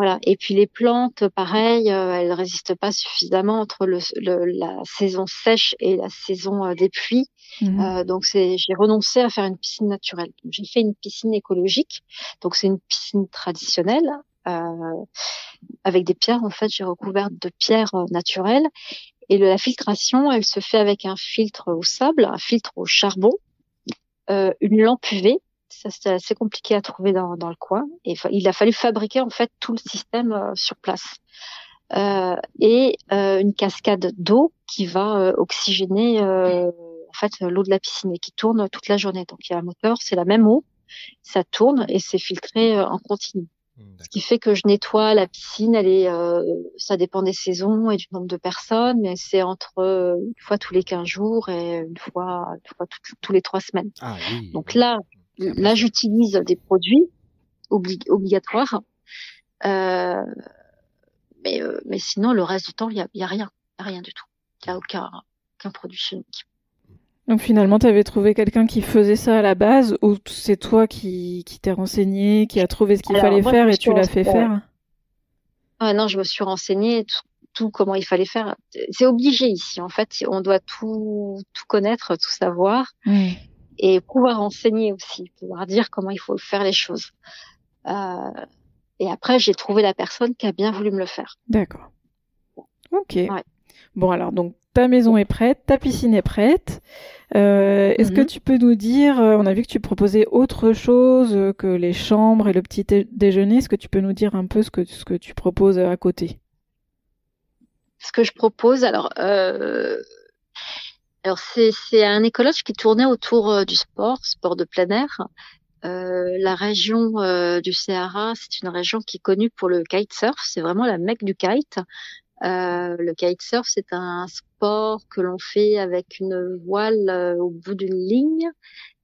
Voilà. Et puis les plantes, pareil, euh, elles résistent pas suffisamment entre le, le, la saison sèche et la saison euh, des pluies. Mhm. Euh, donc j'ai renoncé à faire une piscine naturelle. J'ai fait une piscine écologique. Donc c'est une piscine traditionnelle euh, avec des pierres. En fait, j'ai recouvert de pierres naturelles. Et la filtration, elle se fait avec un filtre au sable, un filtre au charbon, une lampe UV ça c'était assez compliqué à trouver dans, dans le coin. Et il a fallu fabriquer en fait tout le système euh, sur place. Euh, et euh, une cascade d'eau qui va euh, oxygéner euh, en fait l'eau de la piscine et qui tourne toute la journée. Donc il y a un moteur, c'est la même eau, ça tourne et c'est filtré en continu. Mmh, Ce qui fait que je nettoie la piscine, elle est, ça dépend des saisons et du nombre de personnes, mais c'est entre une fois tous les 15 jours et une fois, une fois tous les trois semaines. Ah, oui. Donc là, Là, j'utilise des produits obligatoires. Euh, mais, euh, mais sinon, le reste du temps, il n'y a, y a rien. Il a rien du tout. Il n'y a aucun, aucun produit chimique. Donc finalement, tu avais trouvé quelqu'un qui faisait ça à la base ou c'est toi qui, qui t'es renseigné, qui a trouvé ce qu'il fallait faire et tu l'as fait faire? Ah Non, je me suis renseigné tout, tout, comment il fallait faire. C'est obligé ici. En fait, on doit tout, tout connaître, tout savoir et pouvoir enseigner aussi, pouvoir dire comment il faut faire les choses. Euh, et après, j'ai trouvé la personne qui a bien voulu me le faire. D'accord. Ok. Bon, alors, donc, ta maison est prête, ta piscine est prête. Euh, Est-ce que mhm. tu peux nous dire, euh, on a vu que tu proposais autre chose que les chambres et le petit déjeuner. Est-ce que tu peux nous dire un peu ce que, ce que tu proposes à côté? Ce que je propose, alors, euh, alors c'est un écologe qui tournait autour euh, du sport, sport de plein air. Euh, la région euh, du Sahara, c'est une région qui est connue pour le kitesurf. C'est vraiment la mecque du kite. Euh, le kitesurf, c'est un sport que l'on fait avec une voile au bout d'une ligne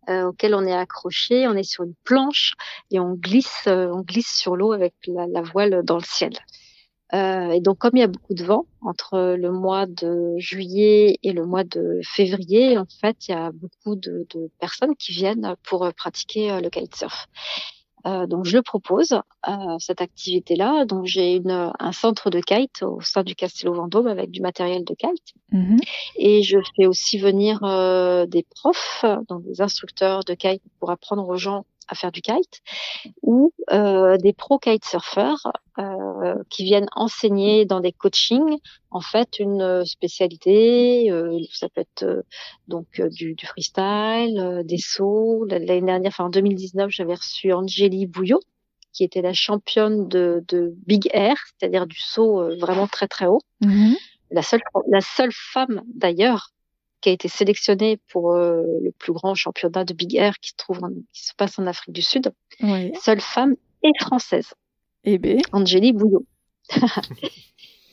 auquel on est accroché. On est sur une planche et on glisse, on glisse sur l'eau avec la, voile dans le ciel. Euh, et donc, comme il y a beaucoup de vent entre le mois de juillet et le mois de février, en fait, il y a beaucoup de, de personnes qui viennent pour pratiquer euh, le kitesurf. Euh, donc, je le propose euh, cette activité-là. Donc, j'ai une un centre de kite au sein du Castello Vendôme avec du matériel de kite, mm-hmm. et je fais aussi venir euh, des profs, donc des instructeurs de kite pour apprendre aux gens à faire du kite, ou euh, des pro kitesurfers euh, qui viennent enseigner dans des coachings en fait une spécialité. Euh, ça peut être euh, donc euh, du, du, freestyle, des sauts. L'année dernière, enfin en 2019, j'avais reçu Angélie Bouillot qui était la championne de, de Big Air, c'est-à-dire du saut vraiment très très haut. Mm-hmm. La seule, la seule femme d'ailleurs qui a été sélectionnée pour euh, le plus grand championnat de Big Air qui se trouve qui se passe en Afrique du Sud. Oui. Seule femme et française. Eh ben. Angélie Bouillot.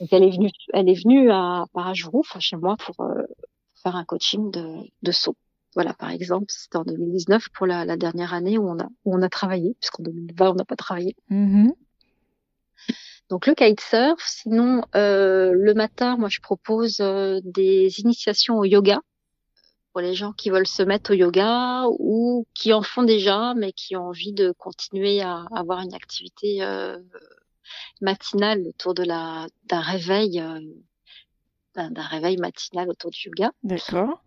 Donc elle est venue, elle est venue à Parajourou, enfin chez moi, pour euh, faire un coaching de, de saut. Voilà, par exemple, c'était en 2019 pour la, la, dernière année où on a où on a travaillé, puisqu'en 2020 on n'a pas travaillé. Mm-hmm. Donc le kitesurf. Sinon, euh, le matin, moi, je propose euh, des initiations au yoga pour les gens qui veulent se mettre au yoga ou qui en font déjà, mais qui ont envie de continuer à avoir une activité euh, matinale autour de la d'un réveil, euh, d'un réveil matinal autour du yoga. D'accord.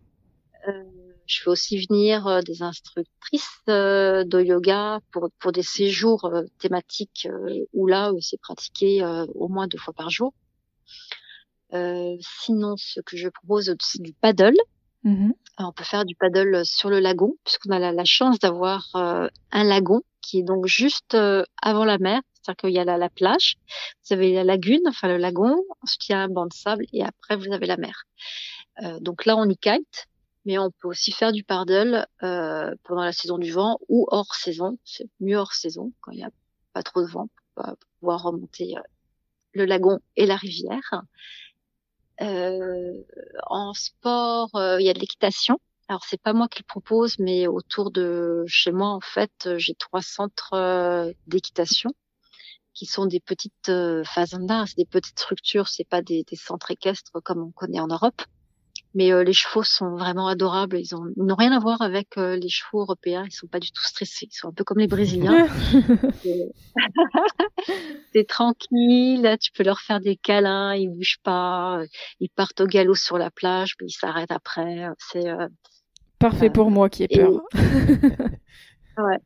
Euh, je fais aussi venir euh, des instructrices euh, de yoga pour, pour des séjours euh, thématiques où là, c'est pratiqué au moins deux fois par jour. sinon, ce que je propose, c'est du paddle. Mm-hmm. on peut faire du paddle sur le lagon, puisqu'on a la, chance d'avoir un lagon qui est donc juste avant la mer. C'est-à-dire qu'il y a la, la, plage, vous avez la lagune, enfin le lagon, ensuite il y a un banc de sable et après vous avez la mer. donc là, on y kite mais on peut aussi faire du paddle euh, pendant la saison du vent ou hors saison. C'est mieux hors saison quand il n'y a pas trop de vent pour, pouvoir remonter euh, le lagon et la rivière. Euh, en sport, euh, il y a de l'équitation. Alors c'est pas moi qui le propose, mais autour de chez moi en fait, j'ai trois centres d'équitation qui sont des petites euh, fazendas, c'est des petites structures, c'est pas des, centres équestres comme on connaît en Europe. Mais euh, les chevaux sont vraiment adorables. Ils n'ont rien à voir avec euh, les chevaux européens. Ils sont pas du tout stressés. Ils sont un peu comme les Brésiliens. c'est tranquille. Là, tu peux leur faire des câlins. Ils bougent pas. Ils partent au galop sur la plage, puis ils s'arrêtent après. C'est parfait pour moi qui ai peur. ouais.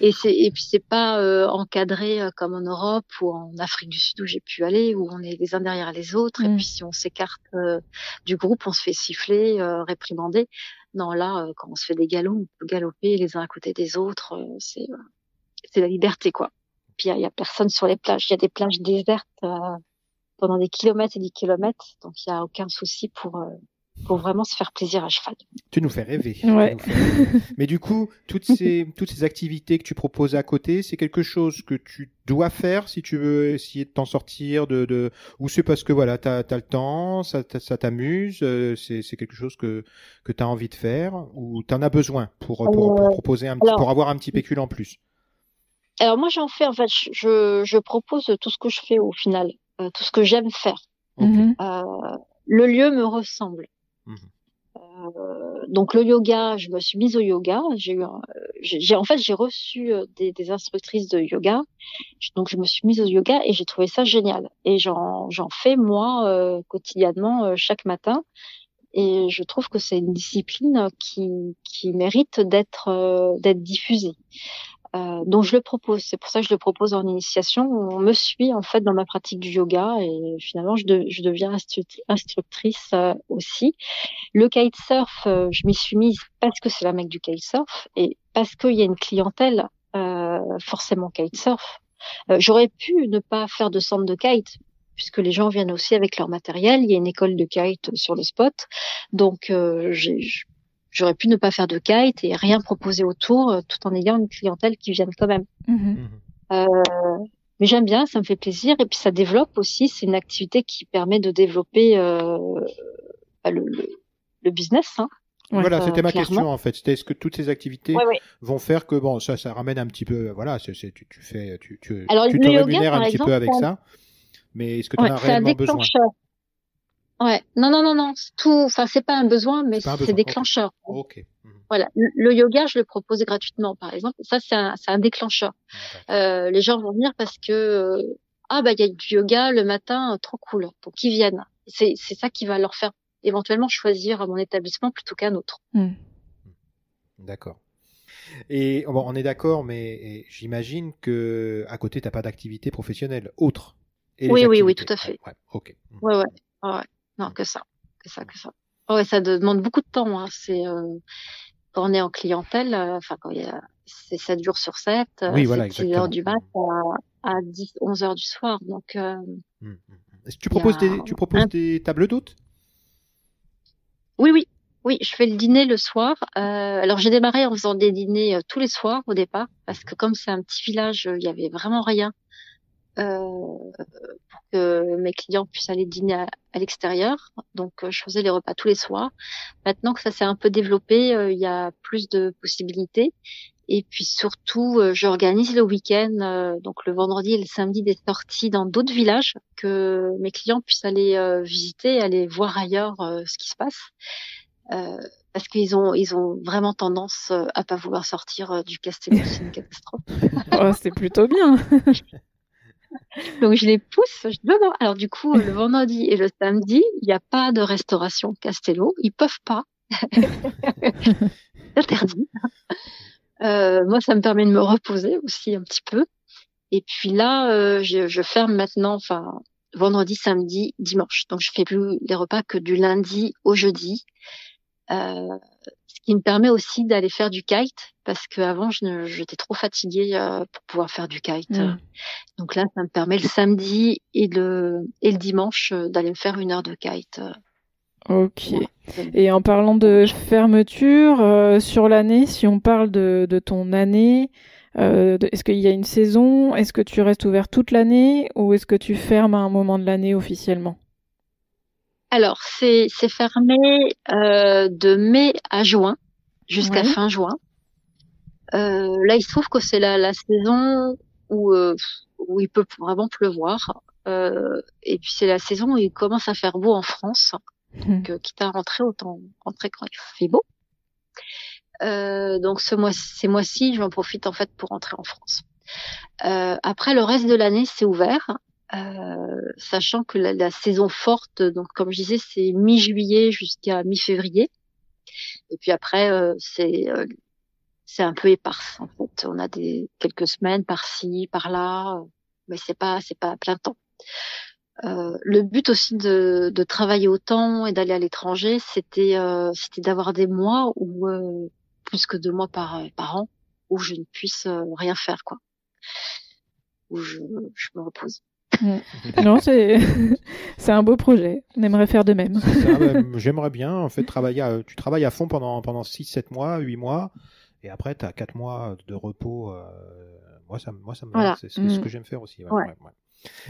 Et c'est et puis c'est pas euh, encadré euh, comme en Europe ou en Afrique du Sud où j'ai pu aller où on est les uns derrière les autres et mm. puis si on s'écarte euh, du groupe on se fait siffler, réprimander. Non là quand on se fait des galops on peut galoper les uns à côté des autres, c'est c'est la liberté quoi. Puis il y, a personne sur les plages, il y a des plages désertes pendant des kilomètres et des kilomètres donc il y a aucun souci pour pour vraiment se faire plaisir à cheval. Tu nous fais rêver. Ouais. Mais du coup, toutes ces, toutes ces activités que tu proposes à côté, c'est quelque chose que tu dois faire si tu veux essayer de t'en sortir de, de... ou c'est parce que voilà, tu as, le temps, ça, ça t'amuse, euh, c'est, c'est quelque chose que, que tu as envie de faire ou tu en as besoin pour, pour, pour euh, proposer un petit, pour avoir un petit pécule en plus? Alors moi j'en fais en fait, je, je propose tout ce que je fais au final, euh, tout ce que j'aime faire. Mhm. le lieu me ressemble. Euh, donc le yoga, je me suis mise au yoga. J'ai eu, j'ai en fait j'ai reçu euh, des, des, instructrices de yoga, donc je me suis mise au yoga et j'ai trouvé ça génial. Et j'en j'en fais moi euh, quotidiennement chaque matin. Et je trouve que c'est une discipline qui qui mérite d'être d'être diffusée. Euh, donc je le propose. C'est pour ça que je le propose en initiation. On me suit en fait dans ma pratique du yoga et finalement je, je deviens instructrice euh, aussi. Le kitesurf, euh, je m'y suis mise parce que c'est la mec du kitesurf et parce qu'il y a une clientèle euh, forcément kitesurf. J'aurais pu ne pas faire de centre de kite puisque les gens viennent aussi avec leur matériel. Il y a une école de kite sur le spot, donc j'ai j'aurais pu ne pas faire de kite et rien proposer autour, euh, tout en ayant une clientèle qui vienne quand même. Mhm. Mhm. Euh, mais j'aime bien, ça me fait plaisir et puis ça développe aussi. C'est une activité qui permet de développer euh, bah, le, le, business. Hein. voilà, c'était ma question en fait. est-ce que toutes ces activités vont faire que bon, ça, ça ramène un petit peu, voilà, c'est, tu, tu fais, tu, tu, Alors, tu te rémunères un petit peu avec ça. Mais est-ce que tu en as réellement besoin? Ouais, non, non, non, non, tout, enfin, c'est pas un besoin, mais c'est déclencheur. Ok. Mhm. Voilà, le yoga, je le propose gratuitement, par exemple. Ça, c'est un, un déclencheur. Euh, les gens vont venir parce que euh, ah bah il y a du yoga le matin, euh, trop cool. Donc ils viennent. C'est c'est ça qui va leur faire éventuellement choisir mon établissement plutôt qu'un autre. Hmm. D'accord. Et bon, on est d'accord, mais j'imagine que à côté, t'as pas d'activité professionnelle autre. oui, oui, oui, tout à fait. Ouais, ok. Ouais, ouais, ouais. Non, que ça, que ça, que ça. Ouais, ça demande beaucoup de temps. Hein. C'est euh, quand on est en clientèle, euh, enfin quand il y a, c'est 7 jours sur 7, euh, oui, voilà, 6 heures du mat à, à 10, 11 heures du soir. Donc, euh, hum. Est-ce que tu proposes des, tu proposes des tables d'hôtes? Oui, oui. Oui, je fais le dîner le soir. Euh, alors j'ai démarré en faisant des dîners tous les soirs au départ, parce que comme c'est un petit village, il y avait vraiment rien pour que mes clients puissent aller dîner à, l'extérieur. Donc, euh, je faisais les repas tous les soirs. Maintenant que ça s'est un peu développé, euh, il y a plus de possibilités. Et puis surtout, j'organise le week-end, donc le vendredi et le samedi, des sorties dans d'autres villages que mes clients puissent aller visiter, aller voir ailleurs ce qui se passe. parce qu'ils ont ils ont vraiment tendance à pas vouloir sortir du Castello, c'est une catastrophe. oh, c'est plutôt bien. Donc je les pousse. Je non, Alors du coup, le vendredi et le samedi, il n'y a pas de restauration Castello. Ils peuvent pas. Interdit. Euh, moi, ça me permet de me reposer aussi un petit peu. Et puis là, euh, je, je, ferme maintenant, enfin vendredi, samedi, dimanche. Donc je fais plus les repas que du lundi au jeudi. Euh, qui me permet aussi d'aller faire du kite parce qu'avant j'étais trop fatiguée euh, pour pouvoir faire du kite. Mm. Donc là, ça me permet le samedi et le et le dimanche euh, d'aller me faire une heure de kite. Ok. Et en parlant de fermeture euh, sur l'année, si on parle de, de ton année, est-ce qu'il y a une saison? Est-ce que tu restes ouvert toute l'année ou est-ce que tu fermes à un moment de l'année officiellement? Alors, c'est fermé euh, de mai à juin, jusqu'à fin juin. Euh, là, il se trouve que c'est la, la, saison où, euh, où il peut vraiment pleuvoir. Euh, et puis, c'est la saison où il commence à faire beau en France. Donc, mmh. quitte à rentrer, autant rentrer quand il fait beau. donc, ce mois, ces mois-ci, je m'en profite en fait pour rentrer en France. après, le reste de l'année, c'est ouvert. Euh, sachant que la, la, saison forte, donc comme je disais, c'est mi-juillet jusqu'à mi-février. Et puis après, euh, c'est euh, c'est un peu éparse en fait. On a des quelques semaines par-ci, par-là, mais c'est pas c'est pas plein temps. le but aussi de, de travailler autant et d'aller à l'étranger, c'était c'était d'avoir des mois ou plus que deux mois par par an où je ne puisse rien faire quoi, où je, je me repose. Non, c'est c'est un beau projet. On aimerait faire de même. J'aimerais bien en fait travailler. Tu travailles à fond pendant pendant 6 7 mois, 8 mois et après tu as 4 mois de repos euh, moi ça moi ça me c'est ce mm. que j'aime faire aussi.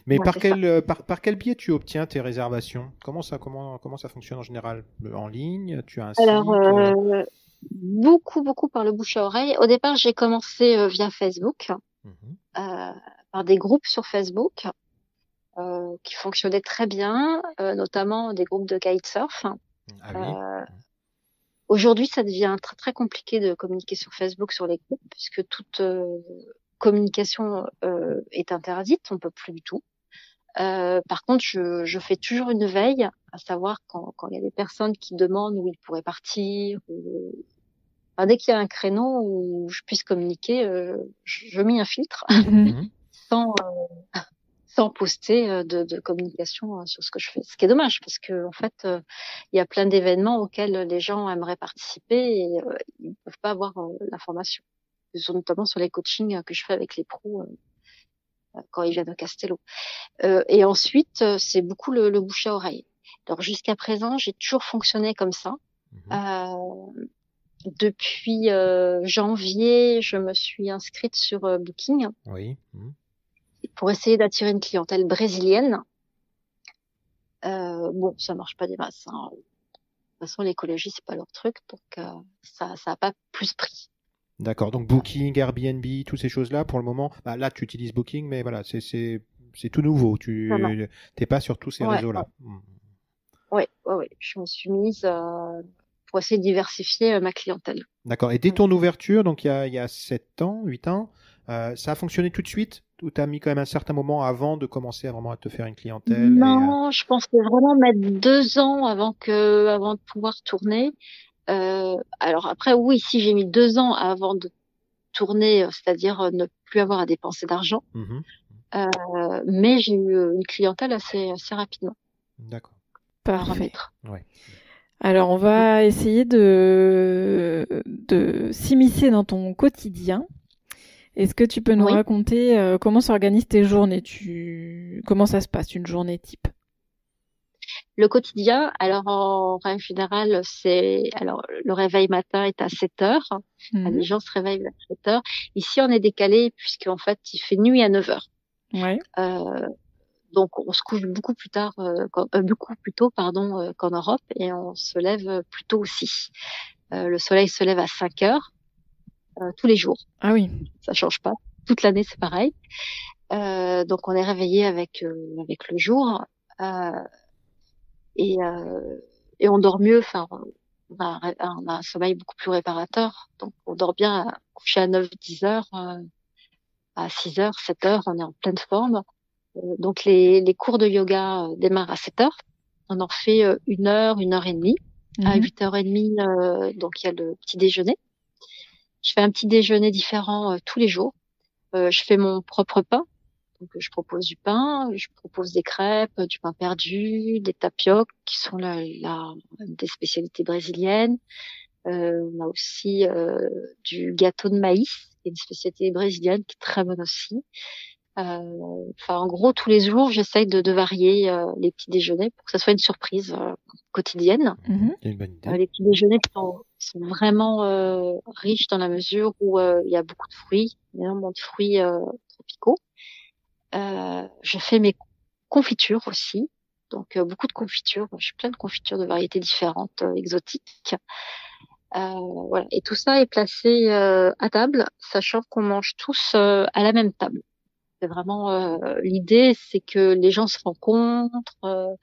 Mais par quel euh, par, par, quel biais tu obtiens tes réservations? Comment ça comment comment ça fonctionne en général? En ligne Tu as un Alors, site euh, beaucoup beaucoup par le bouche à oreille. Au départ, j'ai commencé via Facebook. Mhm. par des groupes sur Facebook euh, qui fonctionnaient très bien, euh, notamment des groupes de kitesurf. Ah euh, aujourd'hui, ça devient très très compliqué de communiquer sur Facebook sur les groupes puisque toute communication est interdite, on peut plus du tout. par contre, je, je, fais toujours une veille, à savoir quand, quand il y a des personnes qui demandent où ils pourraient partir. Ou... dès qu'il y a un créneau où je puisse communiquer, je, je mets un filtre mhm. sans, sans poster euh, de, de, communication euh, sur ce que je fais. Ce qui est dommage parce que en fait, euh, il y a plein d'événements auxquels les gens aimeraient participer et ils ne peuvent pas avoir l'information. Notamment sur les coachings que je fais avec les pros quand ils viennent au Castello. et ensuite, c'est beaucoup le, le, bouche à oreille. Alors jusqu'à présent, j'ai toujours fonctionné comme ça. Mmh. depuis janvier, je me suis inscrite sur Booking. Oui. Mmh pour essayer d'attirer une clientèle brésilienne. Euh, bon, ça marche pas des masses. Hein. De toute façon, l'écologie c'est pas leur truc, donc euh, ça, ça a pas plus pris. D'accord. Donc Booking, Airbnb, toutes ces choses-là, pour le moment, bah, là tu utilises Booking, mais voilà, c'est tout nouveau. Tu t'es pas sur tous ces réseaux-là. Oui, oui, oui. Je me suis mise euh, pour essayer de diversifier euh, ma clientèle. D'accord. Et dès ton ouverture, donc il y a il y a sept ans, huit ans, ça a fonctionné tout de suite? Ou t'as mis quand même un certain moment avant de commencer à vraiment à te faire une clientèle Non, je pense que vraiment mettre deux ans avant que, avant de pouvoir tourner. Euh, alors après, oui, si j'ai mis deux ans avant de tourner, euh, c'est-à-dire euh, ne plus avoir à dépenser d'argent, mmh euh, mais j'ai eu une clientèle assez, assez rapidement. D'accord. Parfait. Ouais. Alors, on va essayer de, de s'immiscer dans ton quotidien. Est-ce que tu peux nous raconter euh, comment s'organisent tes journées? Tu... Comment ça se passe, une journée type? Le quotidien, alors en règle générale, c'est alors le réveil matin est à 7 heures. Mhm. Les gens se réveillent à 7 heures. Ici, on est décalé puisqu'en fait, il fait nuit à 9 heures. Ouais. Euh, donc, on se couche beaucoup plus tard, euh, euh beaucoup plus tôt, pardon, euh, qu'en Europe, et on se lève plus tôt aussi. le soleil se lève à 5 heures. Euh, tous les jours. Ah oui. Ça change pas. Toute l'année, c'est pareil. Euh, donc on est réveillé avec euh, avec le jour et et on dort mieux. Enfin, on a, on a, un sommeil beaucoup plus réparateur. Donc on dort bien coucher à 9-10 heures, à 6 heures, 7 heures, on est en pleine forme. donc les, les cours de yoga démarrent à 7 heures. On en fait une heure, une heure et demie. À 8h30, mhm. donc il y a le petit déjeuner. Je fais un petit déjeuner différent euh, tous les jours. Euh, je fais mon propre pain. Donc, je propose du pain, je propose des crêpes, du pain perdu, des tapioques, qui sont la, la des spécialités brésiliennes. Euh, on a aussi euh, du gâteau de maïs, qui est une spécialité brésilienne qui est très bonne aussi. Euh, enfin, en gros, tous les jours, j'essaye de, de, varier euh, les petits déjeuners pour que ça soit une surprise euh, quotidienne. Mhm. les petits déjeuners sont, sont vraiment riches dans la mesure où il y a beaucoup de fruits, énormément de fruits tropicaux. je fais mes confitures aussi. Donc beaucoup de confitures. J'ai plein de confitures de variétés différentes, exotiques. voilà. Et tout ça est placé à table, sachant qu'on mange tous à la même table. C'est vraiment l'idée, c'est que les gens se rencontrent,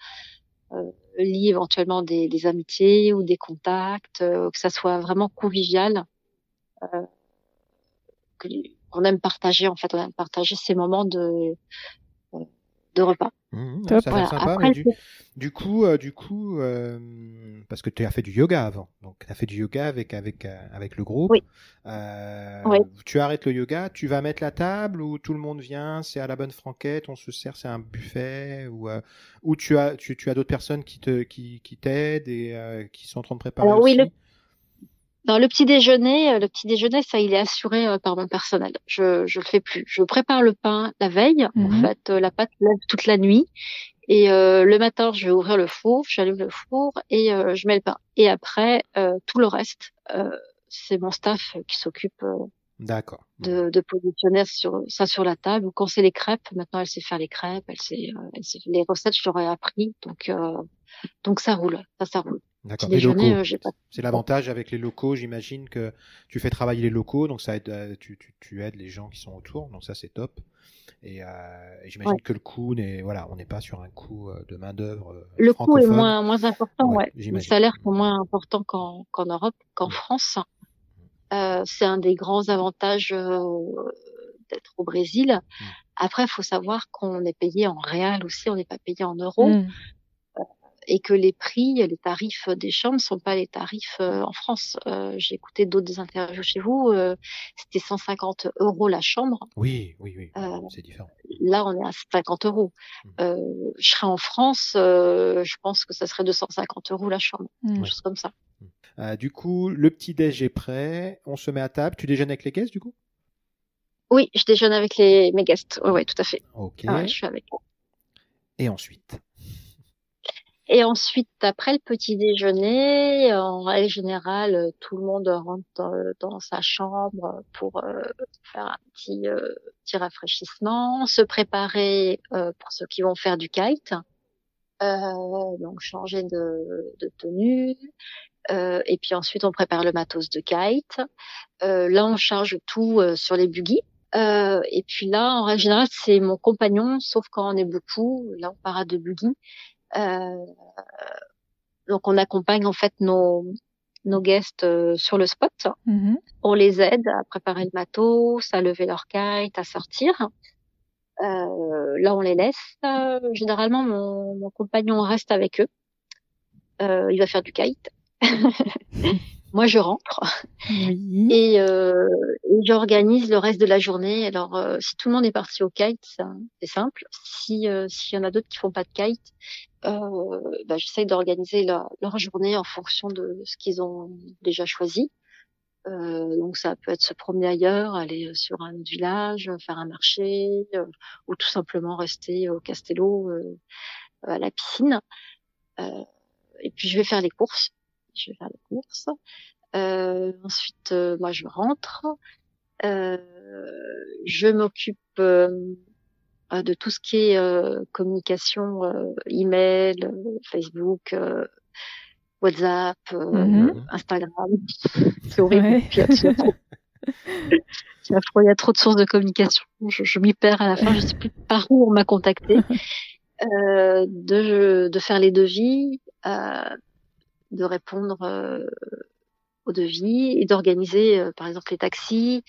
lient éventuellement des, des, amitiés ou des contacts, que ça soit vraiment convivial. qu'on aime partager en fait, on aime partager ces moments de de repas. Mmh, ça voilà. sympa, mais du, coup, euh, du coup, euh, parce que tu as fait du yoga avant, donc tu as fait du yoga avec avec euh, avec le groupe. Oui. Tu arrêtes le yoga, tu vas mettre la table ou tout le monde vient, c'est à la bonne franquette, on se sert, c'est un buffet ou ou tu as tu, tu as d'autres personnes qui te qui, qui t'aident et qui sont en train de préparer. Alors, aussi. oui, le dans le petit déjeuner, euh, le petit déjeuner, ça, il est assuré euh, par mon personnel. Je, je le fais plus. Je prépare le pain la veille. En mhm. fait, euh, la pâte lève toute la nuit. Et le matin, je vais ouvrir le four, j'allume le four et je mets le pain. Et après, tout le reste, c'est mon staff qui s'occupe D'accord. De, de, positionner sur, ça sur la table. Quand c'est les crêpes, maintenant elle sait faire les crêpes, elle sait, elle sait les recettes, je l'aurais appris, donc donc ça roule, ça ça roule. D'accord. Euh, c'est l'avantage avec les locaux, j'imagine que tu fais travailler les locaux, donc ça aide, euh, tu, tu, tu aides les gens qui sont autour, donc ça c'est top. Et, euh, j'imagine que le coût n'est, voilà, on n'est pas sur un coût de main d'œuvre. Le coût est moins moins important, ouais. Les salaires sont moins importants qu'en Europe, qu'en France. Euh, c'est un des grands avantages d'être au Brésil. Après, il faut savoir qu'on est payé en réal aussi, on n'est pas payé en euros. Mm et que les prix, les tarifs des chambres ne sont pas les tarifs euh, en France. Euh, j'ai écouté d'autres interviews chez vous, euh, c'était 150 euros la chambre. Oui, oui, oui, c'est différent. Là, on est à 50 euros. Mmh. je serais en France, je pense que ça serait 250 euros la chambre, mmh. chose comme ça. Mmh. du coup, le petit déj est prêt, on se met à table. Tu déjeunes avec les guests, du coup? Oui, je déjeune avec les, mes guests. Oui, ouais, tout à fait. Ok. je suis avec Et ensuite? Et ensuite, après le petit déjeuner, en règle générale, tout le monde rentre dans, sa chambre pour euh, faire un petit, euh, petit rafraîchissement, se préparer euh, pour ceux qui vont faire du kite, donc changer de, de tenue. et puis ensuite, on prépare le matos de kite. là, on charge tout sur les buggy. et puis là, en règle générale, c'est mon compagnon, sauf quand on est beaucoup. Là, on part à deux buggy. Euh, donc on accompagne en fait nos nos guests euh, sur le spot. Mm-hmm. On les aide à préparer le matos, à lever leur kite, à sortir. Euh, là, on les laisse. généralement, mon, mon, compagnon reste avec eux. Euh, il va faire du kite. Moi, je rentre et, euh, et j'organise le reste de la journée. Alors, euh, si tout le monde est parti au kite, c'est simple. Si euh, s'il y en a d'autres qui font pas de kite, euh, bah, j'essaye d'organiser leur journée en fonction de ce qu'ils ont déjà choisi. Euh, donc ça peut être se promener ailleurs, aller sur un autre village, faire un marché, ou tout simplement rester au Castello, à la piscine. et puis je vais faire les courses je vais faire les courses. Euh, ensuite, euh, moi, je rentre. Euh, je m'occupe de tout ce qui est communication, email, Facebook, WhatsApp, mm-hmm. Instagram. C'est horrible. il y a trop de sources de communication. Je, m'y perds à la fin. Je sais plus par où on m'a contacté. Euh, de, de faire les devis, euh, de répondre euh, aux devis et d'organiser, euh, par exemple, les taxis,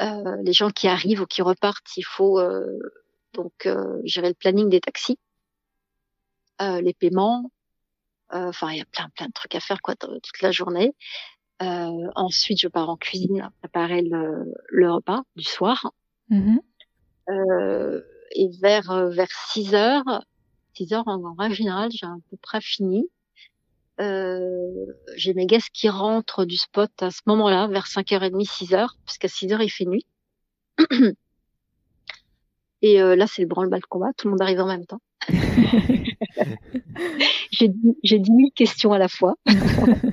euh, les gens qui arrivent ou qui repartent. Il faut donc gérer le planning des taxis, les paiements. Enfin, il y a plein plein de trucs à faire quoi toute la journée. ensuite, je pars en cuisine préparer le, le repas du soir. Mm-hmm. et vers vers 6 heures, 6 heures en, en règle générale, j'ai à peu près fini. Euh, j'ai mes guests qui rentrent du spot à ce moment-là, vers 5h30, 6h, puisqu'à 6h, il fait nuit. Et euh, là, c'est le branle-bas de combat, tout le monde arrive en même temps. j'ai, j'ai 10 000 questions à la fois, 10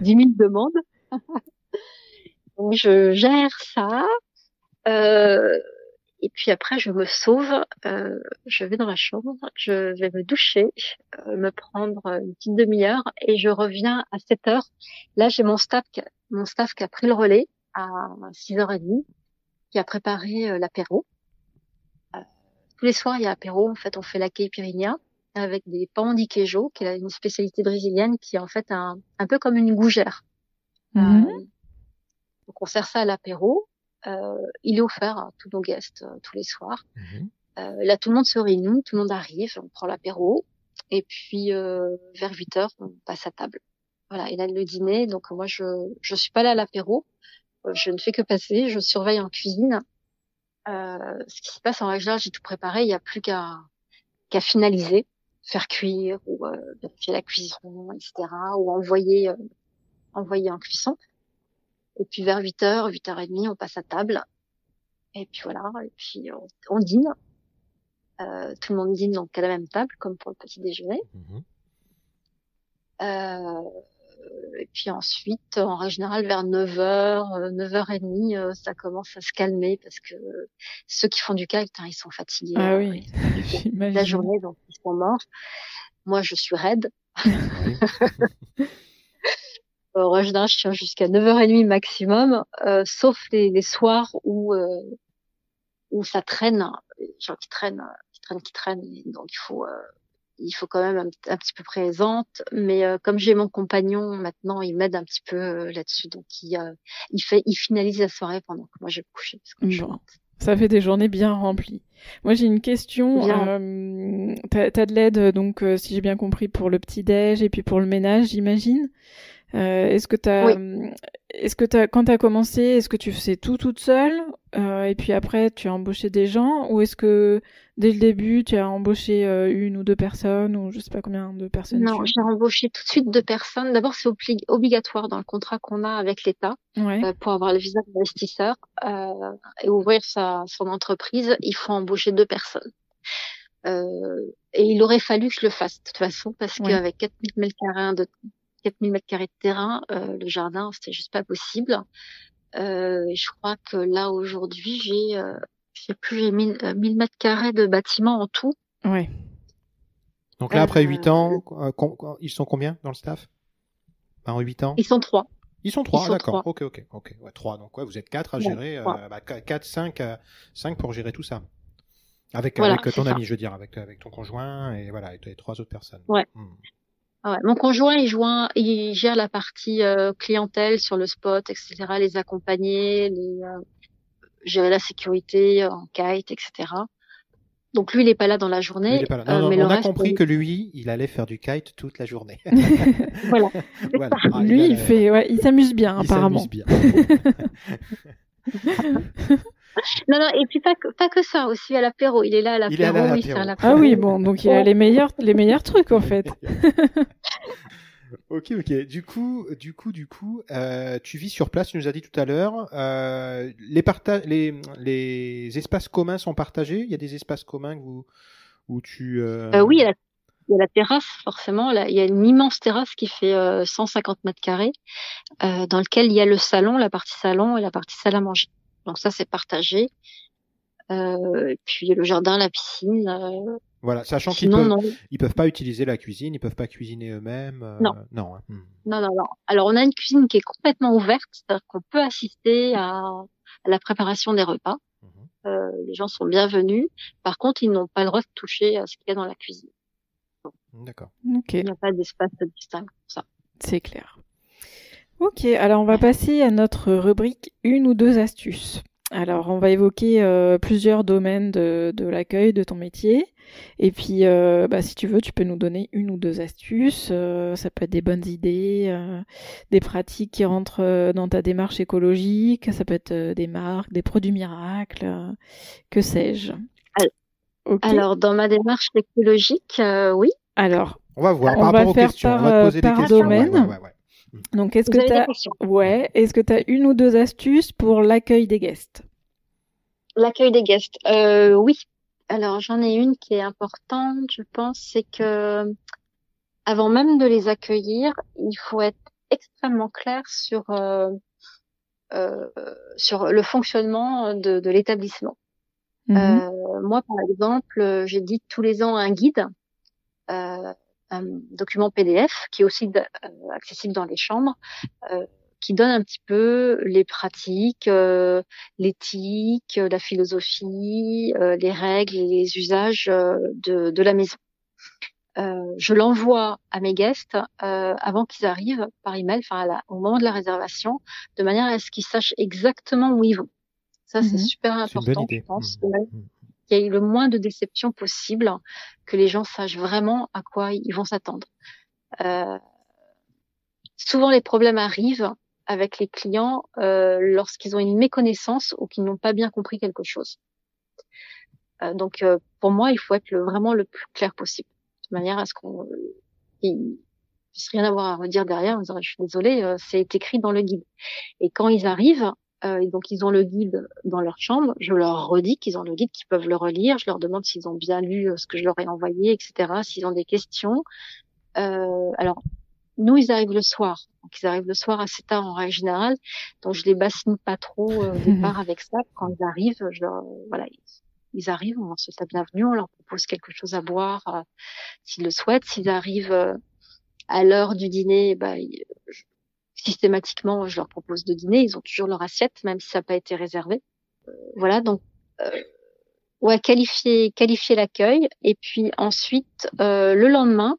000 demandes. Donc, je gère ça. Euh, et puis après, je me sauve, euh, je vais dans ma chambre, je vais me doucher, euh, me prendre une petite demi-heure et je reviens à 7 heures. Là, j'ai mon staff, mon staff qui a pris le relais à 6h30, qui a préparé euh, l'apéro. Euh, tous les soirs, il y a apéro. En fait, on fait l'accueil Pyrénéen avec des pan di queijo, qui est une spécialité brésilienne, qui est en fait un, un peu comme une gougère. Mhm. donc, on sert ça à l'apéro. Euh, il est offert à tous nos guests euh, tous les soirs. Euh, là, tout le monde se réunit, tout le monde arrive, on prend l'apéro, et puis euh, vers 8 heures, on passe à table. Voilà, et là le dîner. Donc moi, je je suis pas là à l'apéro, je ne fais que passer, je surveille en cuisine. Euh, ce qui se passe en règle j'ai tout préparé, il n'y a plus qu'à qu'à finaliser, faire cuire ou euh, vérifier la cuisson, etc. ou envoyer euh, envoyer en cuisson. Et puis vers 8h, 8h30, on passe à table. Et puis voilà, et puis on, on dîne. Euh, tout le monde dîne donc à la même table, comme pour le petit déjeuner. Mhm. Euh, et puis ensuite, en règle générale, vers 9h, 9h30, euh, ça commence à se calmer parce que ceux qui font du kite, hein, ils sont fatigués. Ah oui, toute la journée, donc ils sont morts. Moi, je suis raide. Oui. En règle générale, je tiens jusqu'à 9h30 maximum, euh, sauf les, les soirs où euh, où ça traîne, les gens qui traînent, qui traînent, qui traînent. Donc il faut euh, il faut quand même un, un petit peu présente. Mais euh, comme j'ai mon compagnon maintenant, il m'aide un petit peu euh, là-dessus. Donc il euh, il fait il finalise la soirée pendant que moi je vais me coucher. Parce que je. Ça fait des journées bien remplies. Moi, j'ai une question. Euh, t'as, t'as de l'aide, donc, euh, si j'ai bien compris, pour le petit-déj et puis pour le ménage, j'imagine. Euh, est-ce que t'as, Oui. est-ce que t'as, quand t'as commencé, est-ce que tu faisais tout toute seule, euh, et puis après, tu as embauché des gens, ou est-ce que dès le début, tu as embauché euh, une ou deux personnes, ou je sais pas combien de personnes Non, j'ai embauché tout de suite deux personnes. D'abord, c'est obli- obligatoire dans le contrat qu'on a avec l'État. Ouais. euh, pour avoir le visa d'investisseur euh, et ouvrir sa, son entreprise, il faut embaucher deux personnes. Euh, et il aurait fallu que je le fasse de toute façon parce Ouais. qu'avec 4000 mètres carrés de 4000 mètres carrés de terrain, euh, le jardin c'était juste pas possible. Euh, et je crois que là aujourd'hui j'ai, euh, je sais plus, j'ai 1000, euh, 1000 mètres carrés de bâtiment en tout. Ouais. Donc là, après Euh, 8 ans, euh, com- ils sont combien dans le staff? En 8 ans? Ils sont trois. Ils sont 3, sont d'accord. Ok, ok, ok. Ouais, 3, donc ouais, vous êtes 4 à Ouais, gérer, euh, bah, 4, 5, 5 pour gérer tout ça. Avec, Voilà, avec ton ça. ami, je veux dire, avec, avec ton conjoint et voilà, et les trois autres personnes. Ouais. Hmm. Ah ouais. Mon conjoint, il, joint, il gère la partie euh, clientèle sur le spot, etc., les accompagner, les, euh, gérer la sécurité en kite, etc. Donc lui, il est pas là dans la journée. il est pas là. euh, Non, non, mais on le a reste, compris il- que lui, il allait faire du kite toute la journée. Voilà. Voilà. Ah, Lui, il fait, ouais, il s'amuse bien, il apparemment. s'amuse bien. Non, non, et puis pas que, pas que ça, aussi à l'apéro. Il est là à Il est là à l'apéro, l'apéro. l'apéro. Ah oui, bon, donc il a les meilleurs, les meilleurs trucs, en fait. Ok, ok. Du coup, du coup, du coup, euh, tu vis sur place. Tu nous as dit tout à l'heure. Euh, les, parta- les les espaces communs sont partagés? Il y a des espaces communs vous, où tu. euh, Euh, oui, il y, a la, il y a la terrasse, forcément. Là, il y a une immense terrasse qui fait euh, 150 mètres carrés, euh, dans lequel il y a le salon, la partie salon et la partie salle à manger. Donc ça, c'est partagé. Euh, et puis le jardin, la piscine. euh, Voilà, sachant qu'ils peuvent, non, ils peuvent pas utiliser la cuisine, ils peuvent pas cuisiner eux-mêmes. euh, Non. Non. hein. Hmm. non, non, non. Alors, on a une cuisine qui est complètement ouverte, c'est-à-dire qu'on peut assister à, à la préparation des repas. Mhm. Euh, les gens sont bienvenus. Par contre, ils n'ont pas le droit de toucher à ce qu'il y a dans la cuisine. D'accord. Ok. Il n'y a pas d'espace distinct pour ça. C'est clair. Ok, alors on va passer à notre rubrique une ou deux astuces. Alors on va évoquer euh, plusieurs domaines de, de l'accueil de ton métier. Et puis euh, bah, si tu veux, tu peux nous donner une ou deux astuces. Euh, ça peut être des bonnes idées, euh, des pratiques qui rentrent dans ta démarche écologique, ça peut être des marques, des produits miracles, euh, que sais-je. Alors, dans ma démarche écologique, euh, oui. Alors, On va voir On par va rapport aux faire questions. par, on va te poser des par questions. domaine. Ouais, ouais, ouais, ouais. Donc est-ce que tu as Ouais, est-ce que tu as une ou deux astuces pour l'accueil des guests? L'accueil des guests, euh, oui. Alors, j'en ai une qui est importante, je pense, c'est que avant même de les accueillir, il faut être extrêmement clair sur euh, euh, sur le fonctionnement de, de l'établissement. Mhm. moi, par exemple, j'ai tous les ans un guide, document PDF qui est aussi accessible dans les chambres, qui donne un petit peu les pratiques, euh, l'éthique, la philosophie, euh, les règles et les usages euh, de, de, la maison. je l'envoie à mes guests avant qu'ils arrivent par email, enfin au moment de la réservation, de manière à ce qu'ils sachent exactement où ils vont. Ça, c'est mhm. super important, je pense. Mhm. Qu'il y ait le moins de déception possible, que les gens sachent vraiment à quoi ils vont s'attendre. souvent, les problèmes arrivent avec les clients euh, lorsqu'ils ont une méconnaissance ou qu'ils n'ont pas bien compris quelque chose. Euh, donc euh, pour moi, il faut être le, vraiment le plus clair possible, de manière à ce qu'on puisse rien avoir à redire derrière. je suis désolée, c'est écrit dans le guide. Et quand ils arrivent, et donc ils ont le guide dans leur chambre, je leur redis qu'ils ont le guide, qu'ils peuvent le relire. Je leur demande s'ils ont bien lu ce que je leur ai envoyé, etc. S'ils ont des questions. alors nous, ils arrivent le soir. Donc, ils arrivent le soir assez tard en règle générale. Donc, je les bassine pas trop euh, au départ avec ça. Quand ils arrivent, je leur, voilà, ils, arrivent, on leur souhaite la bienvenue, on leur propose quelque chose à boire euh, s'ils le souhaitent. S'ils arrivent euh, à l'heure du dîner, bah, systématiquement, je leur propose de dîner. Ils ont toujours leur assiette, même si ça n'a pas été réservé. Euh, voilà, donc ouais, qualifier, qualifier l'accueil. Et puis ensuite, le lendemain,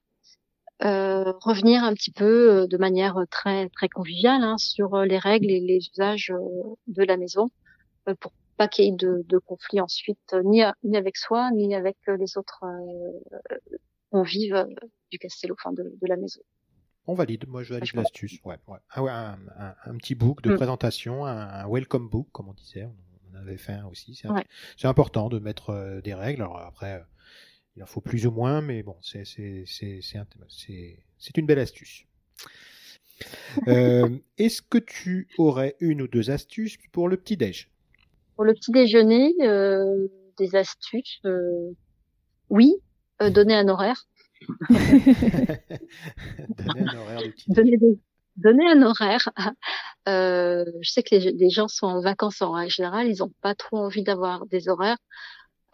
euh, revenir un petit peu euh, de manière très très conviviale hein, sur euh, les règles et les usages de la maison pour pas qu'il y ait de, de conflit ensuite ni, ni avec soi ni avec les autres convives du castello, enfin de, de la maison. On valide, moi je valide l'astuce. Ouais, ouais. Ah un, un, petit book de mm. présentation, un, welcome book comme on disait, on avait fait un aussi. C'est important de mettre des règles. Alors après, il en faut plus ou moins, mais bon, c'est une belle astuce. Euh, est-ce que tu aurais une ou deux astuces pour le petit déj? Pour le petit déjeuner, euh, des astuces, euh, oui, donner un horaire. donner un horaire donner, un horaire. je sais que les, gens sont en vacances en règle générale, ils n'ont pas trop envie d'avoir des horaires.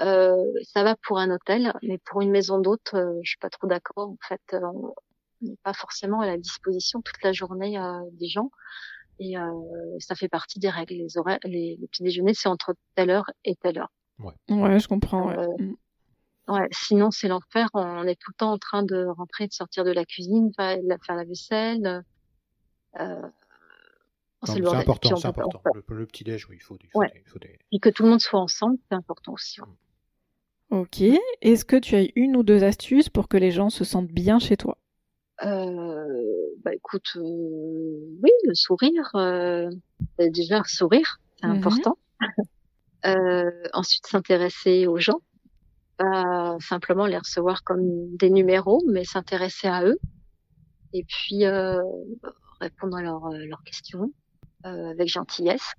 Euh, ça va pour un hôtel, mais pour une maison d'hôte, euh, je suis pas trop d'accord. En fait, euh, on n'est pas forcément à la disposition toute la journée des gens. Et ça fait partie des règles. Les horaires, les, petits déjeuners, c'est entre telle heure et telle heure. Ouais, ouais je comprends. Ouais. Ouais sinon c'est l'enfer. On est tout le temps en train de rentrer, de sortir de la cuisine, faire la vaisselle. Euh, c'est important, c'est important. Le, petit déj, oui, il faut, il ouais. faut des... Et que tout le monde soit ensemble, c'est important aussi. Ok. Est-ce que tu as une ou deux astuces pour que les gens se sentent bien chez toi? Euh, Bah écoute, euh, oui, le sourire. Déjà, sourire, c'est mhm. important. euh, ensuite, s'intéresser aux gens. Pas simplement les recevoir comme des numéros, mais s'intéresser à eux. Et puis, euh, répondre à leurs, leurs questions avec gentillesse.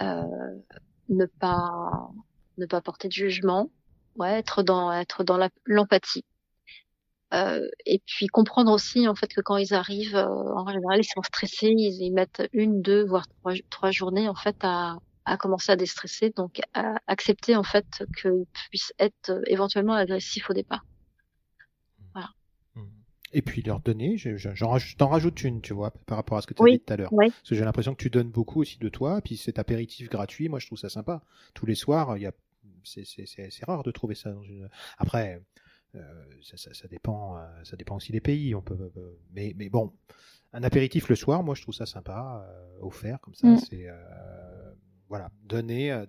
ne pas ne pas porter de jugement ouais, être dans être dans l'empathie. Euh, et puis comprendre aussi en fait que quand ils arrivent, euh, en général, ils sont stressés, ils, y mettent une, deux, voire trois, trois journées en fait à, à commencer à déstresser, donc à accepter en fait qu'ils puissent être euh, éventuellement agressifs au départ. Voilà. Mmh. Et puis leur donner, je, t'en rajoute une, tu vois, par rapport à ce que tu as dit tout à l'heure. Parce que j'ai l'impression que tu donnes beaucoup aussi de toi, puis cet apéritif gratuit, moi je trouve ça sympa. Tous les soirs, il y a c'est rare de trouver ça dans une. Après, euh, ça, dépend, euh, ça dépend aussi des pays. On peut, euh, mais, mais bon, un apéritif le soir, moi je trouve ça sympa, offert comme ça. Mm. C'est voilà, donner,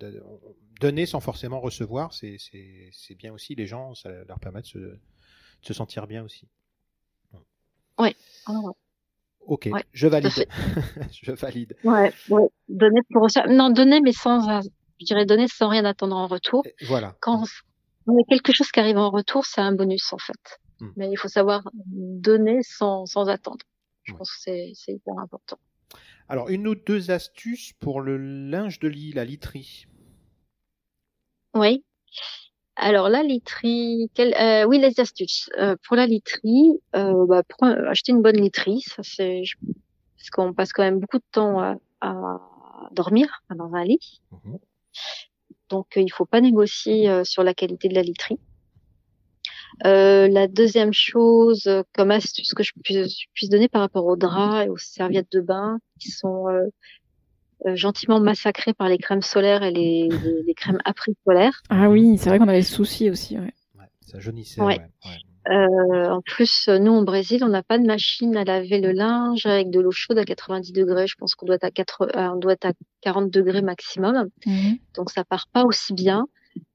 donner sans forcément recevoir, c'est bien aussi. Les gens, ça leur permet de se, se sentir bien aussi. Oui. Ok, je valide. je valide. Ouais, Donner pour Non, donner, mais sans, je dirais donner sans rien attendre en retour. voilà. Quand on a quelque chose qui arrive en retour, c'est un bonus en fait. Hmm. Mais il faut savoir donner sans, sans attendre. Je pense que c'est hyper important. Alors, une ou deux astuces pour le linge de lit, la literie. Oui. Alors la literie, quelle, euh, oui les astuces euh, pour la literie, euh, bah, pour acheter une bonne literie, ça c'est parce qu'on passe quand même beaucoup de temps à, à dormir dans un lit. Mhm. Donc il faut pas négocier sur la qualité de la literie. La deuxième chose, comme astuce que je puisse, donner par rapport aux draps et aux serviettes de bain, qui sont gentiment massacrés par les crèmes solaires et les, les, crèmes après solaires. Ah oui, c'est vrai qu'on avait ce souci aussi. Ouais. ça jaunissait. Ouais. Euh, en plus, nous au Brésil, on n'a pas de machine à laver le linge avec de l'eau chaude à 90 degrés. Je pense qu'on doit être à 4, euh, on doit être à 40 degrés maximum. Mhm. Donc ça part pas aussi bien.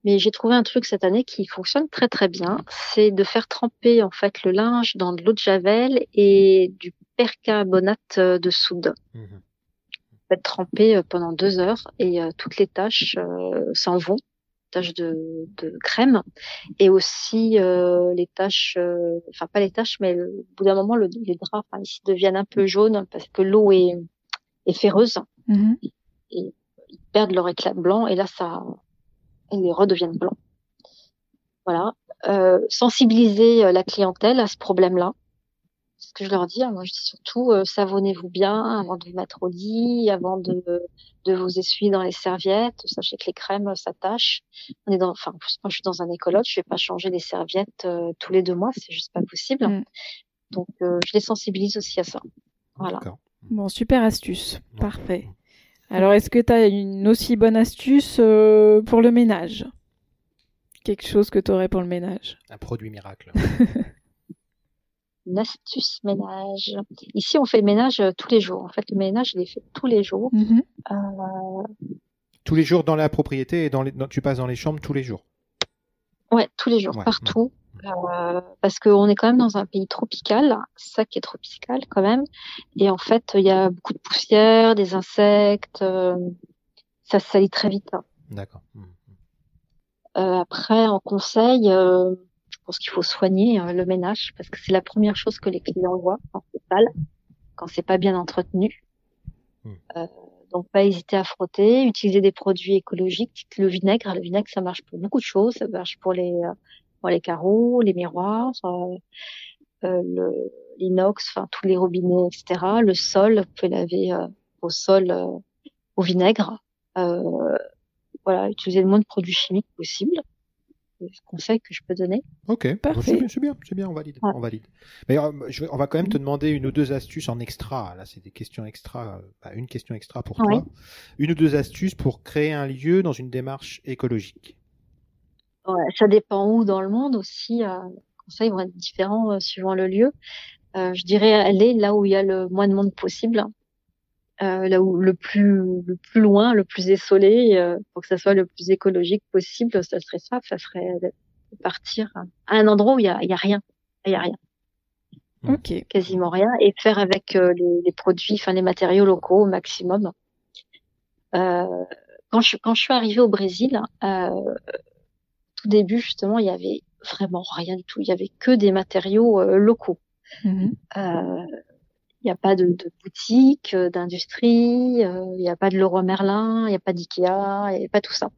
Mais j'ai trouvé un truc cette année qui fonctionne très très bien. C'est de faire tremper en fait le linge dans de l'eau de javel et du percarbonate de soude. Mhm. Fait tremper euh, pendant deux heures et euh, toutes les taches s'en vont taches de, de crème et aussi euh, les taches, euh, enfin pas les taches, mais au bout d'un moment, le, les draps ici deviennent un peu jaunes parce que l'eau est, est féreuse et ils perdent leur éclat blanc et là ça, ils redeviennent blancs. Voilà, euh, sensibiliser la clientèle à ce problème-là ce que je leur dis. Hein. Moi, je dis surtout euh, savonnez-vous bien avant de vous mettre au lit, avant de, de vous essuyer dans les serviettes. Sachez que les crèmes s'attachent. On est dans, enfin, moi, je suis dans un écolote, je vais pas changer les serviettes euh, tous les deux mois, c'est juste pas possible. Mm. Donc, euh, je les sensibilise aussi à ça. Voilà. Bon, super astuce, parfait. Alors, est-ce que tu as une aussi bonne astuce pour le ménage? Quelque chose que tu aurais pour le ménage? Un produit miracle. une astuce ménage. Ici, on fait le ménage euh, tous les jours. En fait, le ménage, il est fait tous les jours. Mhm. Euh... Tous les jours dans la propriété et dans les... tu passes dans les chambres tous les jours. Ouais, tous les jours, partout. Euh, parce qu'on est quand même dans un pays tropical, ça qui est tropical quand même. Et en fait, il y a beaucoup de poussière, des insectes. Euh, ça se salit très vite. Hein. D'accord. Euh, après, en conseil, je pense qu'il faut soigner euh, le ménage parce que c'est la première chose que les clients voient quand c'est sale, quand c'est pas bien entretenu. Hmm. Euh, donc pas hésiter à frotter, utiliser des produits écologiques, le vinaigre. Le vinaigre, ça marche pour beaucoup de choses. Ça marche pour les euh, les carreaux, les miroirs, euh, euh l'inox, enfin tous les robinets, etc. Le sol, vous pouvez laver au sol au vinaigre. voilà, utiliser le moins de produits chimiques possible conseil que je peux donner. Ok, parfait. C'est bien, c'est bien, on valide, on valide. Mais euh, on va quand même te demander une ou deux astuces en extra. Là, c'est des questions extra, euh, bah, une question extra pour toi. Une ou deux astuces pour créer un lieu dans une démarche écologique. Ça dépend où dans le monde aussi. Euh, les conseils vont être différents suivant le lieu. je dirais aller là où il y a le moins de monde possible. Euh, là où le plus le plus loin, le plus essolé, euh, pour que ça soit le plus écologique possible, ça serait ça, ça serait partir à un endroit où il y a, y a rien, il y a rien. Ok. Quasiment rien et faire avec euh, les, les, produits, enfin les matériaux locaux au maximum. Euh, quand je quand je suis arrivée au Brésil, tout début justement, il y avait vraiment rien du tout. Il y avait que des matériaux locaux. Mm il n'y a pas de, de boutique, euh, d'industrie, euh, il n'y a pas de Leroy Merlin, il n'y a pas d'Ikea, il n'y a pas tout ça.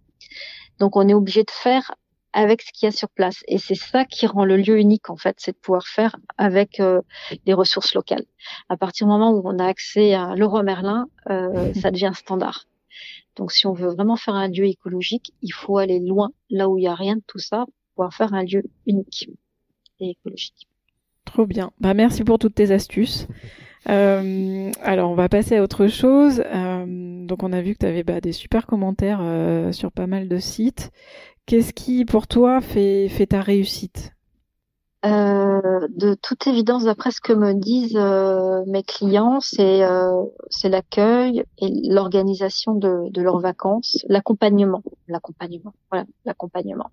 Donc on est obligé de faire avec ce qu'il y a sur place. Et c'est ça qui rend le lieu unique, en fait, c'est de pouvoir faire avec euh, les ressources locales. À partir du moment où on a accès à Leroy Merlin, euh, ça devient standard. Donc si on veut vraiment faire un lieu écologique, il faut aller loin, là où il n'y a rien de tout ça, pour pouvoir faire un lieu unique et écologique. Trop bien. Bah, merci pour toutes tes astuces. Euh, alors, on va passer à autre chose. Euh, donc, on a vu que tu avais bah, des super commentaires euh, sur pas mal de sites. Qu'est-ce qui, pour toi, fait, fait ta réussite? De toute évidence, d'après ce que me disent mes clients, c'est c'est l'accueil et l'organisation de, de leurs vacances, l'accompagnement, l'accompagnement, voilà, l'accompagnement.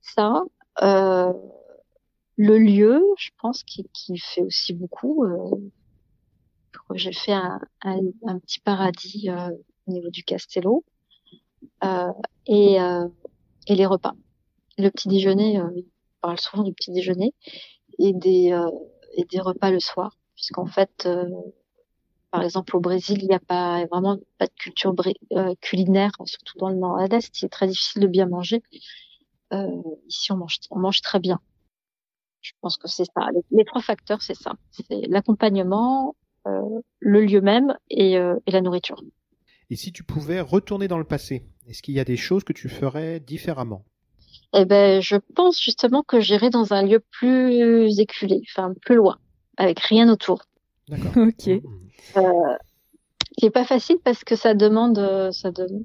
Ça, le lieu, je pense, qui, fait aussi beaucoup j'ai fait un, un, petit paradis euh, au niveau du Castello euh, et, euh, et les repas. Le petit déjeuner, euh, parle souvent du petit déjeuner et des, euh, repas le soir, puisqu'en fait, par exemple au Brésil, il n'y a pas vraiment pas de culture culinaire, surtout dans le nord-est, c'est très difficile de bien manger. ici, on mange, on mange très bien. Je pense que c'est ça. Les, trois facteurs, c'est ça. C'est l'accompagnement, euh, le lieu même euh, et, la nourriture. Et si tu pouvais retourner dans le passé Est-ce qu'il y a des choses que tu ferais différemment? Eh ben, je pense justement que j'irai dans un lieu plus éculé, enfin plus loin, avec rien autour. D'accord. ok. Euh, qui est pas facile parce que ça demande, euh, ça demande.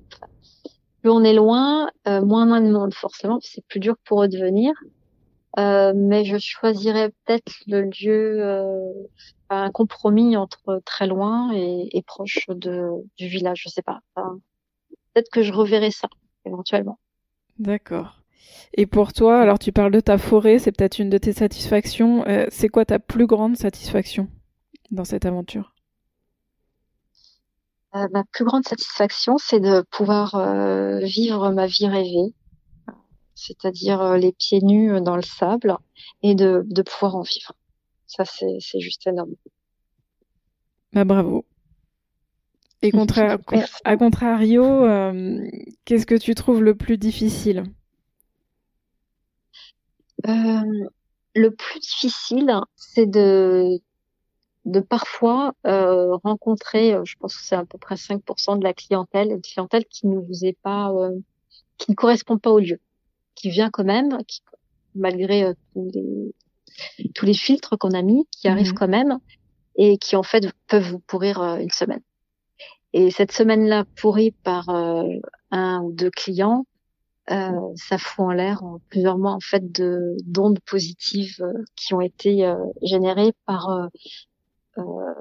Plus on est loin, euh, moins moins de monde forcément, c'est plus dur pour eux de venir. Euh, mais je choisirais peut-être le lieu, euh, un compromis entre très loin et, et, proche de, du village, je sais pas. Enfin, peut-être que je reverrai ça éventuellement. D'accord. Et pour toi, alors tu parles de ta forêt, c'est peut-être une de tes satisfactions. Euh, c'est quoi ta plus grande satisfaction dans cette aventure? Euh, Ma plus grande satisfaction, c'est de pouvoir euh, vivre ma vie rêvée, c'est-à-dire les pieds nus dans le sable, et de, de pouvoir en vivre. Ça, c'est juste énorme. Bah, bravo. Et à contrario, qu'est-ce que tu trouves le plus difficile? Euh, Le plus difficile, c'est de, de parfois euh, rencontrer, je pense que c'est à peu près 5% de la clientèle, une clientèle qui ne vous est pas, qui ne correspond pas au lieu, qui vient quand même, qui, malgré tous les, tous les filtres qu'on a mis, qui arrivent mmh quand même et qui en fait peuvent vous pourrir une semaine. Et cette semaine-là, pourrie par euh, un ou deux clients, euh, ça fout en l'air en plusieurs mois en fait de d'ondes positives euh, qui ont été euh, générées par euh,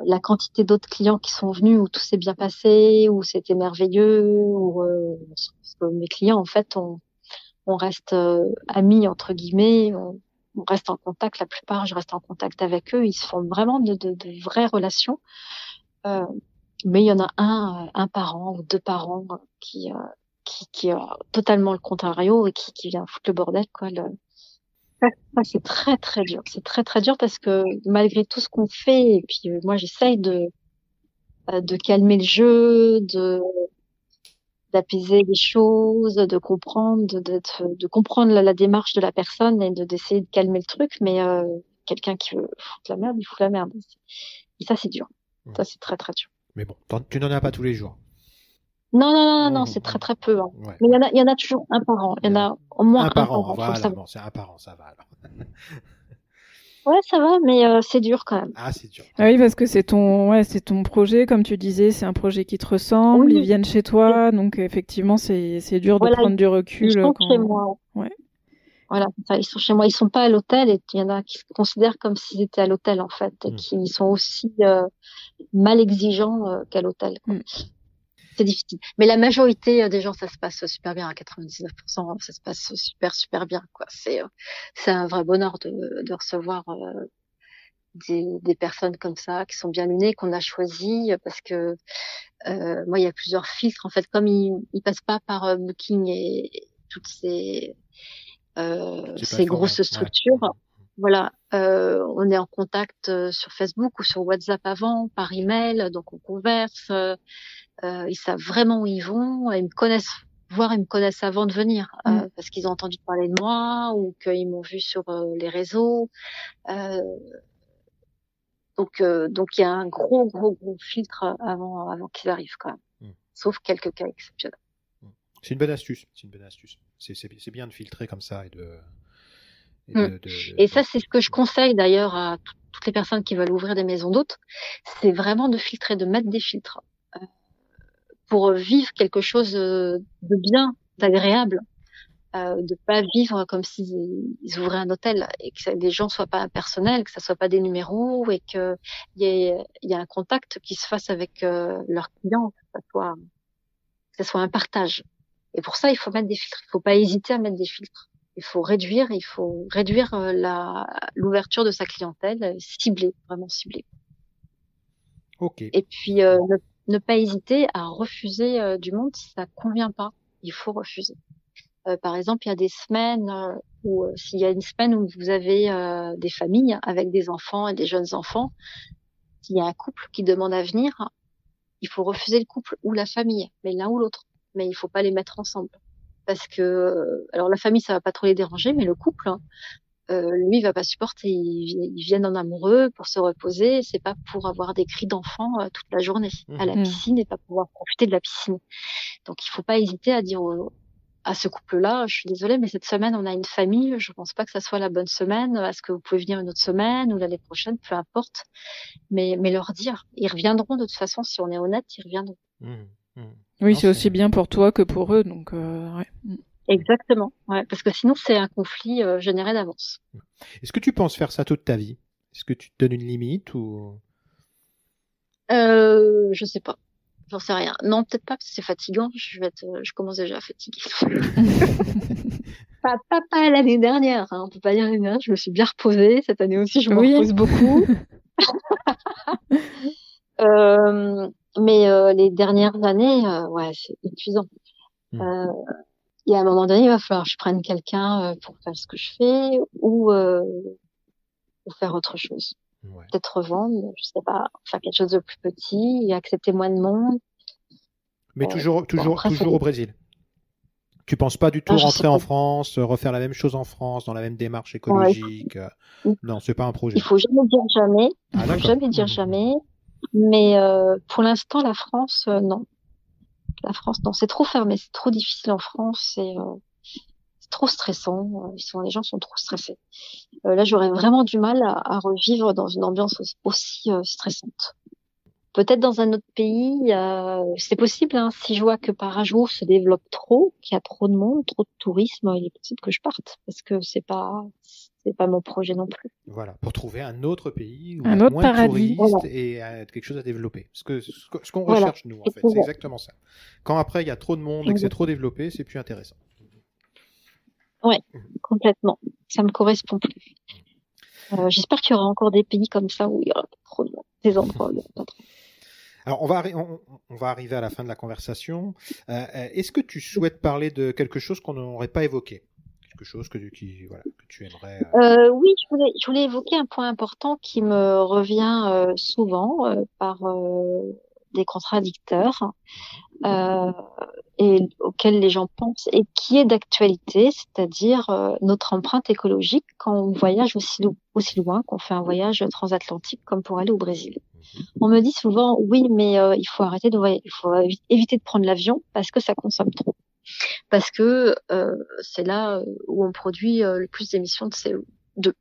la quantité d'autres clients qui sont venus où tout s'est bien passé, où c'était merveilleux, où parce mes clients en fait on, on reste amis entre guillemets, on, reste en contact. La plupart, je reste en contact avec eux. Ils se font vraiment de, de, de vraies relations. Euh, mais il y en a un, euh, un parent ou deux parents euh, qui, euh, qui, qui a totalement le contrario et qui, qui vient foutre le bordel, quoi. Le... c'est très très dur. C'est très très dur parce que malgré tout ce qu'on fait, et puis moi j'essaye de de calmer le jeu, de d'apaiser les choses, de comprendre, de, de, de comprendre la, la, démarche de la personne et de d'essayer de calmer le truc. Mais euh, quelqu'un qui veut foutre la merde, il fout la merde. Et ça c'est dur. Ça c'est très très dur. Mais bon, tu n'en as pas tous les jours. Non, non, non, non, c'est très très peu. Hein. Mais il y, en a, y en a toujours un par an. Il y en a au moins un, par an. Voilà, bon, c'est un par an, ça va alors. ouais, ça va, mais euh, c'est dur quand même. Ah, c'est dur. Ah oui, parce que c'est ton, ouais, c'est ton projet, comme tu disais, c'est un projet qui te ressemble. Ils viennent chez toi, donc effectivement, c'est c'est dur de prendre du recul. Ils sont chez moi. Ouais. Voilà, ils sont chez moi. Ils sont pas à l'hôtel et il y en a qui se considèrent comme s'ils étaient à l'hôtel en fait, et hmm. qui sont aussi euh, mal exigeants euh, qu'à l'hôtel. C'est difficile. Mais la majorité euh, des gens, ça se passe super bien. À 99%, ça se passe super super bien. Quoi. C'est c'est un vrai bonheur de, de recevoir des, des, personnes comme ça qui sont bien lunées, qu'on a choisies parce que moi, il y a plusieurs filtres en fait. Comme ils, ils passent pas par Booking et toutes ces euh, ces grosses structures. Voilà, euh, on est en contact euh, sur Facebook ou sur WhatsApp avant, par email, donc on converse. Euh, ils savent vraiment où ils vont, ils me connaissent, voire ils me connaissent avant de venir, mm. parce qu'ils ont entendu parler de moi ou qu'ils m'ont vu sur les réseaux. donc, donc il y a un gros, gros, gros filtre avant, avant qu'ils arrivent quand même, mm. sauf quelques cas exceptionnels. C'est une bonne astuce. C'est une bonne astuce. C'est bien de filtrer comme ça et de. Et, mm. et ça, c'est ce que je conseille d'ailleurs à toutes les personnes qui veulent ouvrir des maisons d'hôtes. C'est vraiment de filtrer, de mettre des filtres euh, pour vivre quelque chose de bien, d'agréable, euh, de pas vivre comme s'ils ouvraient un hôtel et que les gens soient pas impersonnels, que ça soit pas des numéros et que il y ait, y a un contact qui se fasse avec euh, leurs clients, que ça soit, que ça soit un partage. Et pour ça, il faut mettre des filtres. Il faut pas hésiter à mettre des filtres. Il faut réduire, il faut réduire euh, la l'ouverture de sa clientèle, euh, ciblée, vraiment ciblée. Ok. Et puis euh, ne, pas hésiter à refuser du monde si ça convient pas. Il faut refuser. par exemple, il y a des semaines où s'il y a une semaine où vous avez des familles avec des enfants et des jeunes enfants, s'il y a un couple qui demande à venir, il faut refuser le couple ou la famille, mais l'un ou l'autre mais il faut pas les mettre ensemble parce que alors la famille ça va pas trop les déranger mais le couple hein, euh, lui, il va pas supporter. Ils, viennent en amoureux pour se reposer. C'est pas pour avoir des cris d'enfants euh, toute la journée à la mmh. piscine et pas pouvoir profiter de la piscine. Donc, il faut pas hésiter à dire à ce couple-là, je suis désolée, mais cette semaine, on a une famille. Je pense pas que ça soit la bonne semaine. Est-ce que vous pouvez venir une autre semaine ou l'année prochaine, peu importe. Mais, mais leur dire, ils reviendront de toute façon. Si on est honnête, ils reviendront. Mmh, mmh. Oui, c'est aussi bien pour toi que pour eux, donc. Euh, ouais. Exactement, ouais, parce que sinon c'est un conflit euh, généré d'avance. Est-ce que tu penses faire ça toute ta vie? Est-ce que tu te donnes une limite ou? Euh, Je sais pas, j'en sais rien. Non, peut-être pas parce que c'est fatigant. Je vais être, euh, je commence déjà à fatiguer. pas, pas, l'année dernière, hein. on peut pas dire l'année dernière. Je me suis bien reposée. Cette année aussi, je me repose beaucoup. euh, mais euh, les dernières années, ouais, c'est épuisant. Hmm. Euh, et à un moment donné, il va falloir que je prenne quelqu'un euh, pour faire ce que je fais ou, euh, faire autre chose. Ouais. Peut-être revendre, je sais pas, faire quelque chose de plus petit et accepter moins de monde. Mais euh, toujours, toujours, toujours au Brésil. Tu penses pas du tout rentrer en France, refaire la même chose en France, dans la même démarche écologique Non, c'est pas un projet. Il faut jamais dire jamais. Ah, il faut jamais dire mmh. jamais. Mais euh, pour l'instant, la France, euh, non la France, non, c'est trop fermé, c'est trop difficile en France, c'est euh, trop stressant. Euh, ils sont, les gens sont trop stressés. Euh, là, j'aurais vraiment du mal à, revivre dans une ambiance aussi, stressante. Peut-être dans un autre pays, c'est possible. Hein, si je vois que jour se développe trop, qu'il y a trop de monde, trop de tourisme, il est possible que je parte parce que c'est pas c'est pas mon projet non plus. Voilà, pour trouver un autre pays où un autre moins paradis. de touristes et euh, quelque chose à développer. Ce que ce qu'on recherche nous en fait, c'est exactement ça. Quand après il y a trop de monde et que c'est trop développé, c'est plus intéressant. Ouais, complètement. Ça me correspond plus. Euh, j'espère qu'il y aura encore des pays comme ça où il y aura trop de monde, des endroits où il y pas trop. Alors on va, on, va arriver à la fin de la conversation. Euh, est-ce que tu souhaites parler de quelque chose qu'on n'aurait pas évoqué? Quelque chose que, qui, voilà, que tu aimerais euh, euh... Oui, je voulais, je voulais, évoquer un point important qui me revient euh, souvent par des contradicteurs et auxquels les gens pensent et qui est d'actualité, c'est-à-dire notre empreinte écologique quand on voyage aussi, aussi loin, qu'on fait un voyage transatlantique comme pour aller au Brésil. Mhm. On me dit souvent oui, mais il faut arrêter de il faut éviter de prendre l'avion parce que ça consomme trop parce que euh, c'est là où on produit euh, le plus d'émissions de CO2.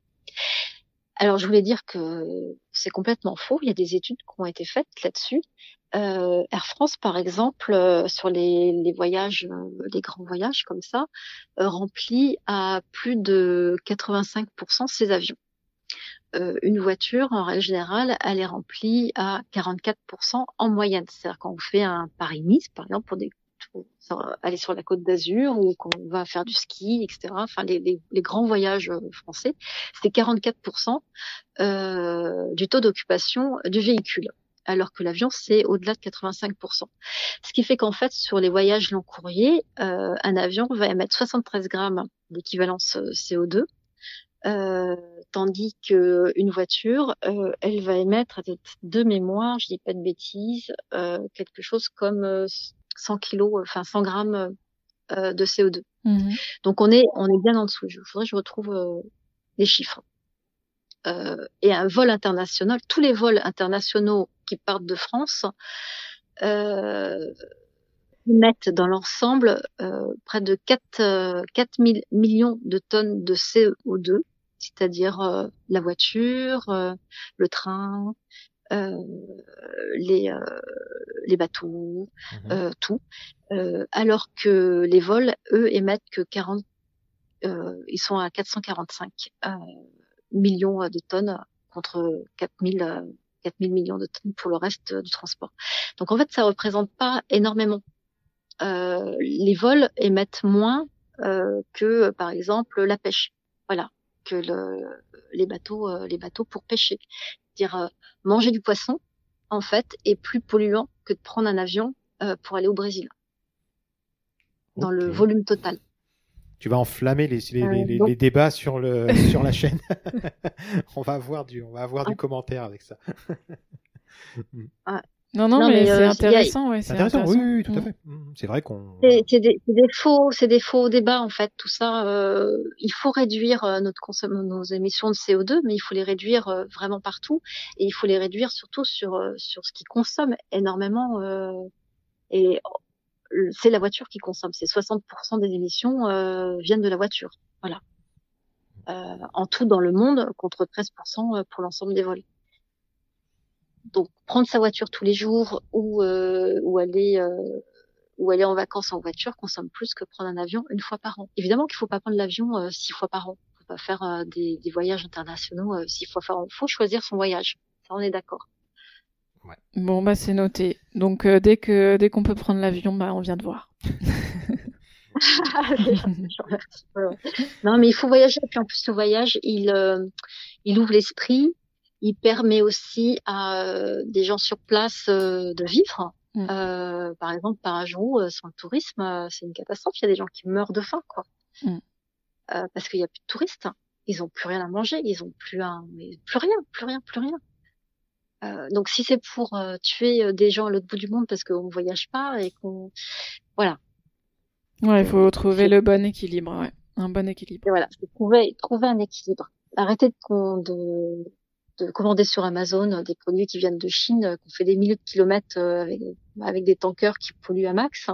Alors je voulais dire que c'est complètement faux. Il y a des études qui ont été faites là-dessus. Euh, Air France, par exemple, sur les, les voyages, les grands voyages comme ça, remplit à plus de 85% ses avions. une voiture, en règle générale, elle est remplie à 44% en moyenne. C'est-à-dire quand on fait un Paris-Nice, par exemple, pour des aller sur la côte d'Azur ou qu'on va faire du ski, etc. Enfin, les, grands voyages euh, français, c'est 44% euh, du taux d'occupation du véhicule alors que l'avion, c'est au-delà de 85%. Ce qui fait qu'en fait, sur les voyages long courrier, euh, un avion va émettre 73 grammes d'équivalence euh, CO2, euh, tandis que une voiture, elle va émettre de mémoire, je dis pas de bêtises, quelque chose comme 100 kilos, enfin 100 grammes euh, de CO2. Mhm. Donc on est on est bien en dessous. Il faudrait que je retrouve euh, les chiffres. Euh, et un vol international, tous les vols internationaux qui partent de France mettent dans l'ensemble près de 4, 4 000 millions de tonnes de CO2, c'est-à-dire la voiture, le train, euh, les, euh, les bateaux, mmh euh, tout. alors que les vols, eux, émettent que 40, ils sont à 445 millions de tonnes contre 4000 4000 millions de tonnes pour le reste du transport. Donc en fait, ça représente pas énormément. Euh, les vols émettent moins euh, que, par exemple, la pêche. Voilà, que le, les bateaux, euh, les bateaux pour pêcher dire euh, manger du poisson, en fait, est plus polluant que de prendre un avion euh, pour aller au Brésil, dans le volume total. Tu vas enflammer les, les, euh, débats sur, le, sur la chaîne. on va avoir du, on va avoir du commentaire avec ça. Non, non, mais, c'est intéressant, ouais, c'est intéressant, Oui, oui, tout à mm. fait. Mm, c'est vrai qu'on. C'est des, des, faux, c'est des faux débats en fait. Tout ça, euh, il faut réduire euh, notre nos émissions de CO2, mais il faut les réduire euh, vraiment partout, et il faut les réduire surtout sur euh, sur ce qui consomme énormément. et c'est la voiture qui consomme. C'est 60% des émissions viennent de la voiture. Voilà. en tout dans le monde, contre 13% pour l'ensemble des vols. Donc prendre sa voiture tous les jours ou euh, ou aller euh, ou aller en vacances en voiture consomme plus que prendre un avion une fois par an. Évidemment qu'il faut pas prendre l'avion euh, six fois par an. Faut pas faire euh, des, des, voyages internationaux euh, six fois par an. Faut choisir son voyage. Ça on est d'accord. Ouais. Bon bah c'est noté. Donc dès que dès qu'on peut prendre l'avion, bah on vient de voir. non mais il faut voyager. Et puis en plus ce voyage, il il ouvre l'esprit il permet aussi à euh, des gens sur place euh, de vivre. Mm. Euh, par exemple, par jour, sans le tourisme, c'est une catastrophe. Il y a des gens qui meurent de faim, quoi. Mm. parce qu'il n'y a plus de touristes. Ils ont plus rien à manger. Ils ont plus un, plus rien, plus rien, plus rien. donc si c'est pour tuer des gens à l'autre bout du monde parce qu'on ne voyage pas et qu'on voilà. Ouais, il faut trouver le bon équilibre, ouais. un bon équilibre. Et voilà, trouver trouver un équilibre. Arrêter de, de de commander sur Amazon des produits qui viennent de Chine, euh, qu'on fait des milliers de kilomètres euh, avec, avec des tankers qui polluent à max.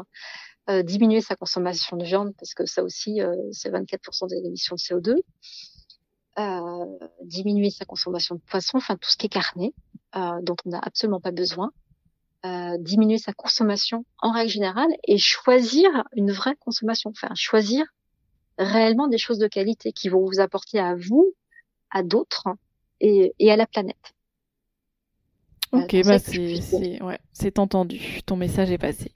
Euh, diminuer sa consommation de viande parce que ça aussi euh, c'est 24% des émissions de CO2. Euh, diminuer sa consommation de poisson, enfin tout ce qui est carné, euh, dont on n'a absolument pas besoin. diminuer sa consommation en règle générale et choisir une vraie consommation, enfin choisir réellement des choses de qualité qui vont vous apporter à vous, à d'autres, et, à la planète. Ok, bah c'est ouais, entendu. Ton message est passé.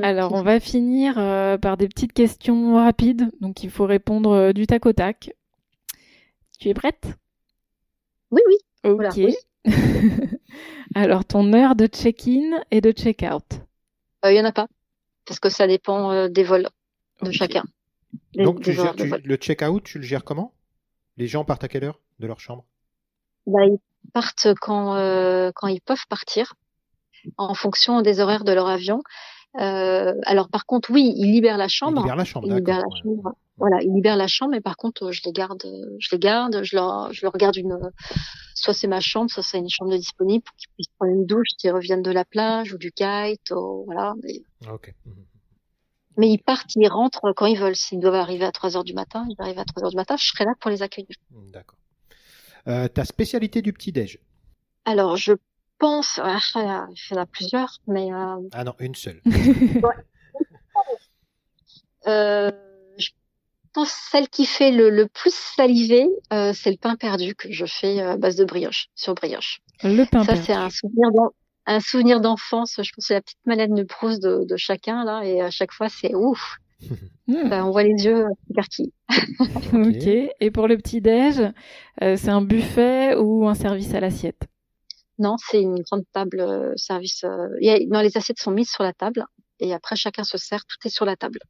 Alors, on va finir euh, par des petites questions rapides. Donc, il faut répondre euh, du tac au tac. Tu es prête? Oui, oui. Ok. Alors, ton heure de check-in et de check-out? Il euh, n'y en a pas. Parce que ça dépend des vols de chacun. Donc, le check-out, tu le gères comment? Les gens partent à quelle heure? De leur chambre? Bah, Ils partent quand, euh, quand ils peuvent partir, en fonction des horaires de leur avion. Euh, alors par contre, oui, ils libèrent la chambre. Ils libèrent la chambre. Ils libèrent la chambre. Voilà, ils libèrent la chambre, mais par contre, je les garde, je les garde, je leur, je leur garde une, soit c'est ma chambre, soit c'est une chambre disponible pour qu'ils puissent prendre une douche s'ils reviennent de la plage ou du kite, voilà. Mais... Ok. Mhm. Mais ils partent, ils rentrent quand ils veulent. S'ils doivent arriver à 3 heures du matin, ils arrivent à 3 heures du matin, je serai là pour les accueillir. D'accord. Euh, ta spécialité du petit-déj Alors, je pense, ah, il y en a plusieurs, mais... Euh... Ah non, une seule. euh, je pense celle qui fait le, le plus saliver, euh, c'est le pain perdu que je fais à base de brioche, sur brioche. Le pain Ça, c'est un souvenir un souvenir d'enfance. Je pense que c'est la petite malade de Proust de, de, chacun là, et à chaque fois c'est ouf. Hmm. on voit les yeux écarquillés. ok. Et pour le petit déj, euh, c'est un buffet ou un service à l'assiette? Non, c'est une grande table euh, service. Euh, non, les assiettes sont mises sur la table et après chacun se sert. Tout est sur la table.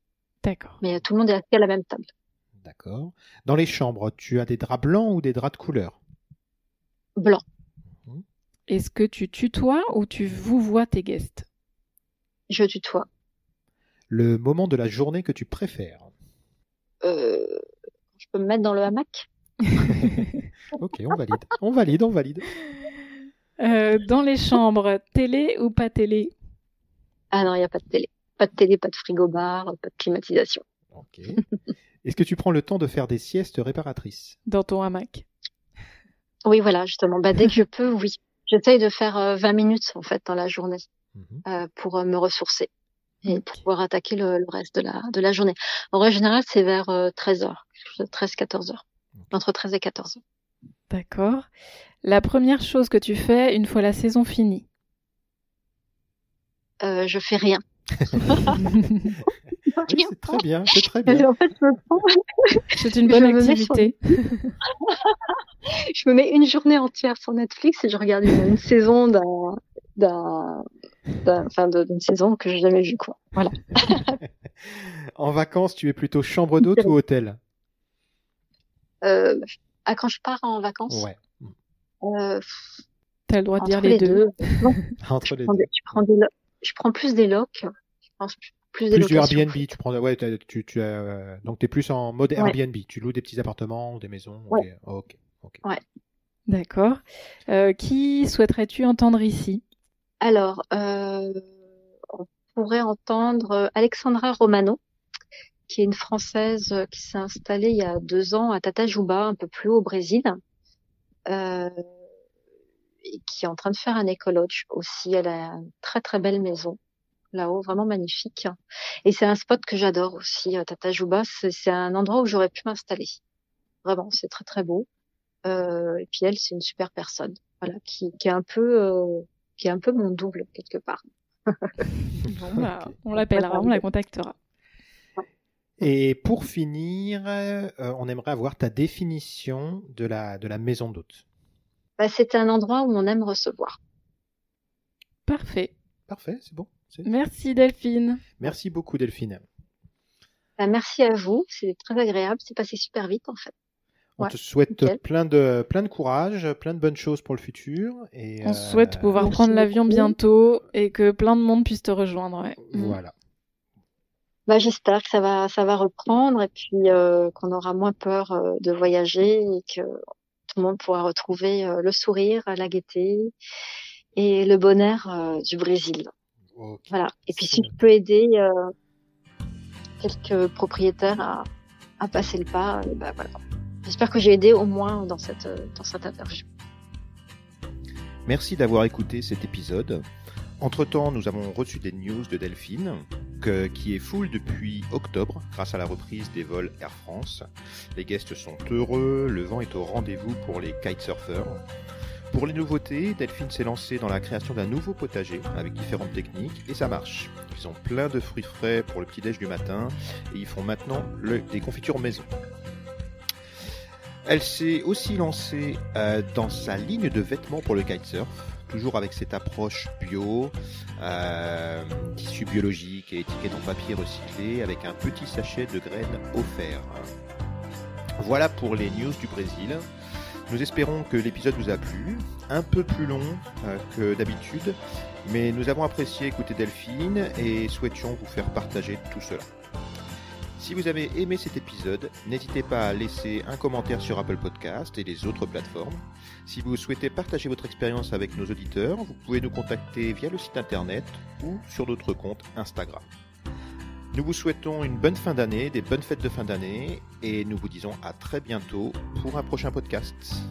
D'accord. Mais tout le monde est assis à la même table. D'accord. Dans les chambres, tu as des draps blancs ou des draps de couleur? Blanc. Mhm. Est-ce que tu tutoies ou tu vous vois tes guests? Je tutoie le moment de la journée que tu préfères euh, Je peux me mettre dans le hamac? Ok, on valide. On valide, on valide. Euh, dans les chambres, télé ou pas télé? Ah non, il n'y a pas de télé. Pas de télé, pas de frigo-bar, pas de climatisation. Ok. Est-ce que tu prends le temps de faire des siestes réparatrices? Dans ton hamac Oui, voilà, justement. Bah, dès que je peux, oui. J'essaye de faire 20 euh, minutes, en fait, dans la journée mhm. euh, pour me ressourcer et pour pouvoir attaquer le, reste de la, de la journée. En règle générale, c'est vers 13h, 13-14h, entre 13 et 14h. D'accord. La première chose que tu fais une fois la saison finie? Euh, Je fais rien. c'est très bien, c'est très bien. En fait, c'est une bonne activité. je me mets une journée entière sur Netflix et je regarde une, saison d'un, d'un, enfin, d'une saison que j'ai jamais vue, quoi. Voilà. en vacances, tu es plutôt chambre d'hôte ou hôtel? Euh, ah, Quand je pars en vacances Ouais. Euh, Tu as le droit de dire les, deux. Entre les deux. prends des, je prends plus des locs. Je pense plus, plus du Airbnb. Tu prends, ouais, tu, tu, euh, donc t'es plus en mode Airbnb. Tu loues des petits appartements, des maisons. Ouais. ok. Ouais. D'accord. Euh, qui souhaiterais-tu entendre ici? Alors, euh, on pourrait entendre Alexandra Romano, qui est une Française qui s'est installée il y a deux ans à Tatajuba, un peu plus haut au Brésil. Euh, et qui est en train de faire un écologe aussi. Elle a une très très belle maison là-haut, vraiment magnifique. Et c'est un spot que j'adore aussi, euh, Tatajuba. C'est un endroit où j'aurais pu m'installer. Vraiment, c'est très très beau. Euh, et puis elle, c'est une super personne, voilà, qui, est un peu, euh, qui est un peu mon double quelque part. bon, bah, on l'appellera, on la contactera. Et pour finir, euh, on aimerait avoir ta définition de la, de la maison d'hôte bah, c'est un endroit où on aime recevoir. Parfait. Parfait, c'est bon. Merci Delphine. Merci beaucoup Delphine. Bah, merci à vous, c'est très agréable, c'est passé super vite en fait. On te souhaite plein de, plein de courage, plein de bonnes choses pour le futur. Et on souhaite euh, pouvoir prendre l'avion bientôt et que plein de monde puisse te rejoindre. Mm. Voilà. Bah, j'espère que ça va, ça va reprendre et puis euh, qu'on aura moins peur euh, de voyager et que tout le monde pourra retrouver euh, le sourire, la gaieté et le bonheur euh, du Brésil. Voilà. Et puis si je peux aider euh, quelques propriétaires à, à, passer le pas, bah, voilà. J'espère que j'ai aidé au moins dans cette, dans cette interview. Merci d'avoir écouté cet épisode. Entre-temps, nous avons reçu des news de Delphine, qui est full depuis octobre grâce à la reprise des vols Air France. Les guests sont heureux, le vent est au rendez-vous pour les kitesurfers. Pour les nouveautés, Delphine s'est lancée dans la création d'un nouveau potager avec différentes techniques et ça marche. Ils ont plein de fruits frais pour le petit-déj du matin et ils font maintenant des confitures maison. Elle s'est aussi lancée euh, dans sa ligne de vêtements pour le kitesurf toujours avec cette approche bio, euh, tissu biologique et étiquette en papier recyclé, avec un petit sachet de graines offert. Voilà pour les news du Brésil. Nous espérons que l'épisode vous a plu, un peu plus long euh, que d'habitude, mais nous avons apprécié écouter Delphine et souhaitions vous faire partager tout cela. Si vous avez aimé cet épisode, n'hésitez pas à laisser un commentaire sur Apple Podcast et les autres plateformes. Si vous souhaitez partager votre expérience avec nos auditeurs, vous pouvez nous contacter via le site internet ou sur notre compte Instagram. Nous vous souhaitons une bonne fin d'année, des bonnes fêtes de fin d'année et nous vous disons à très bientôt pour un prochain podcast.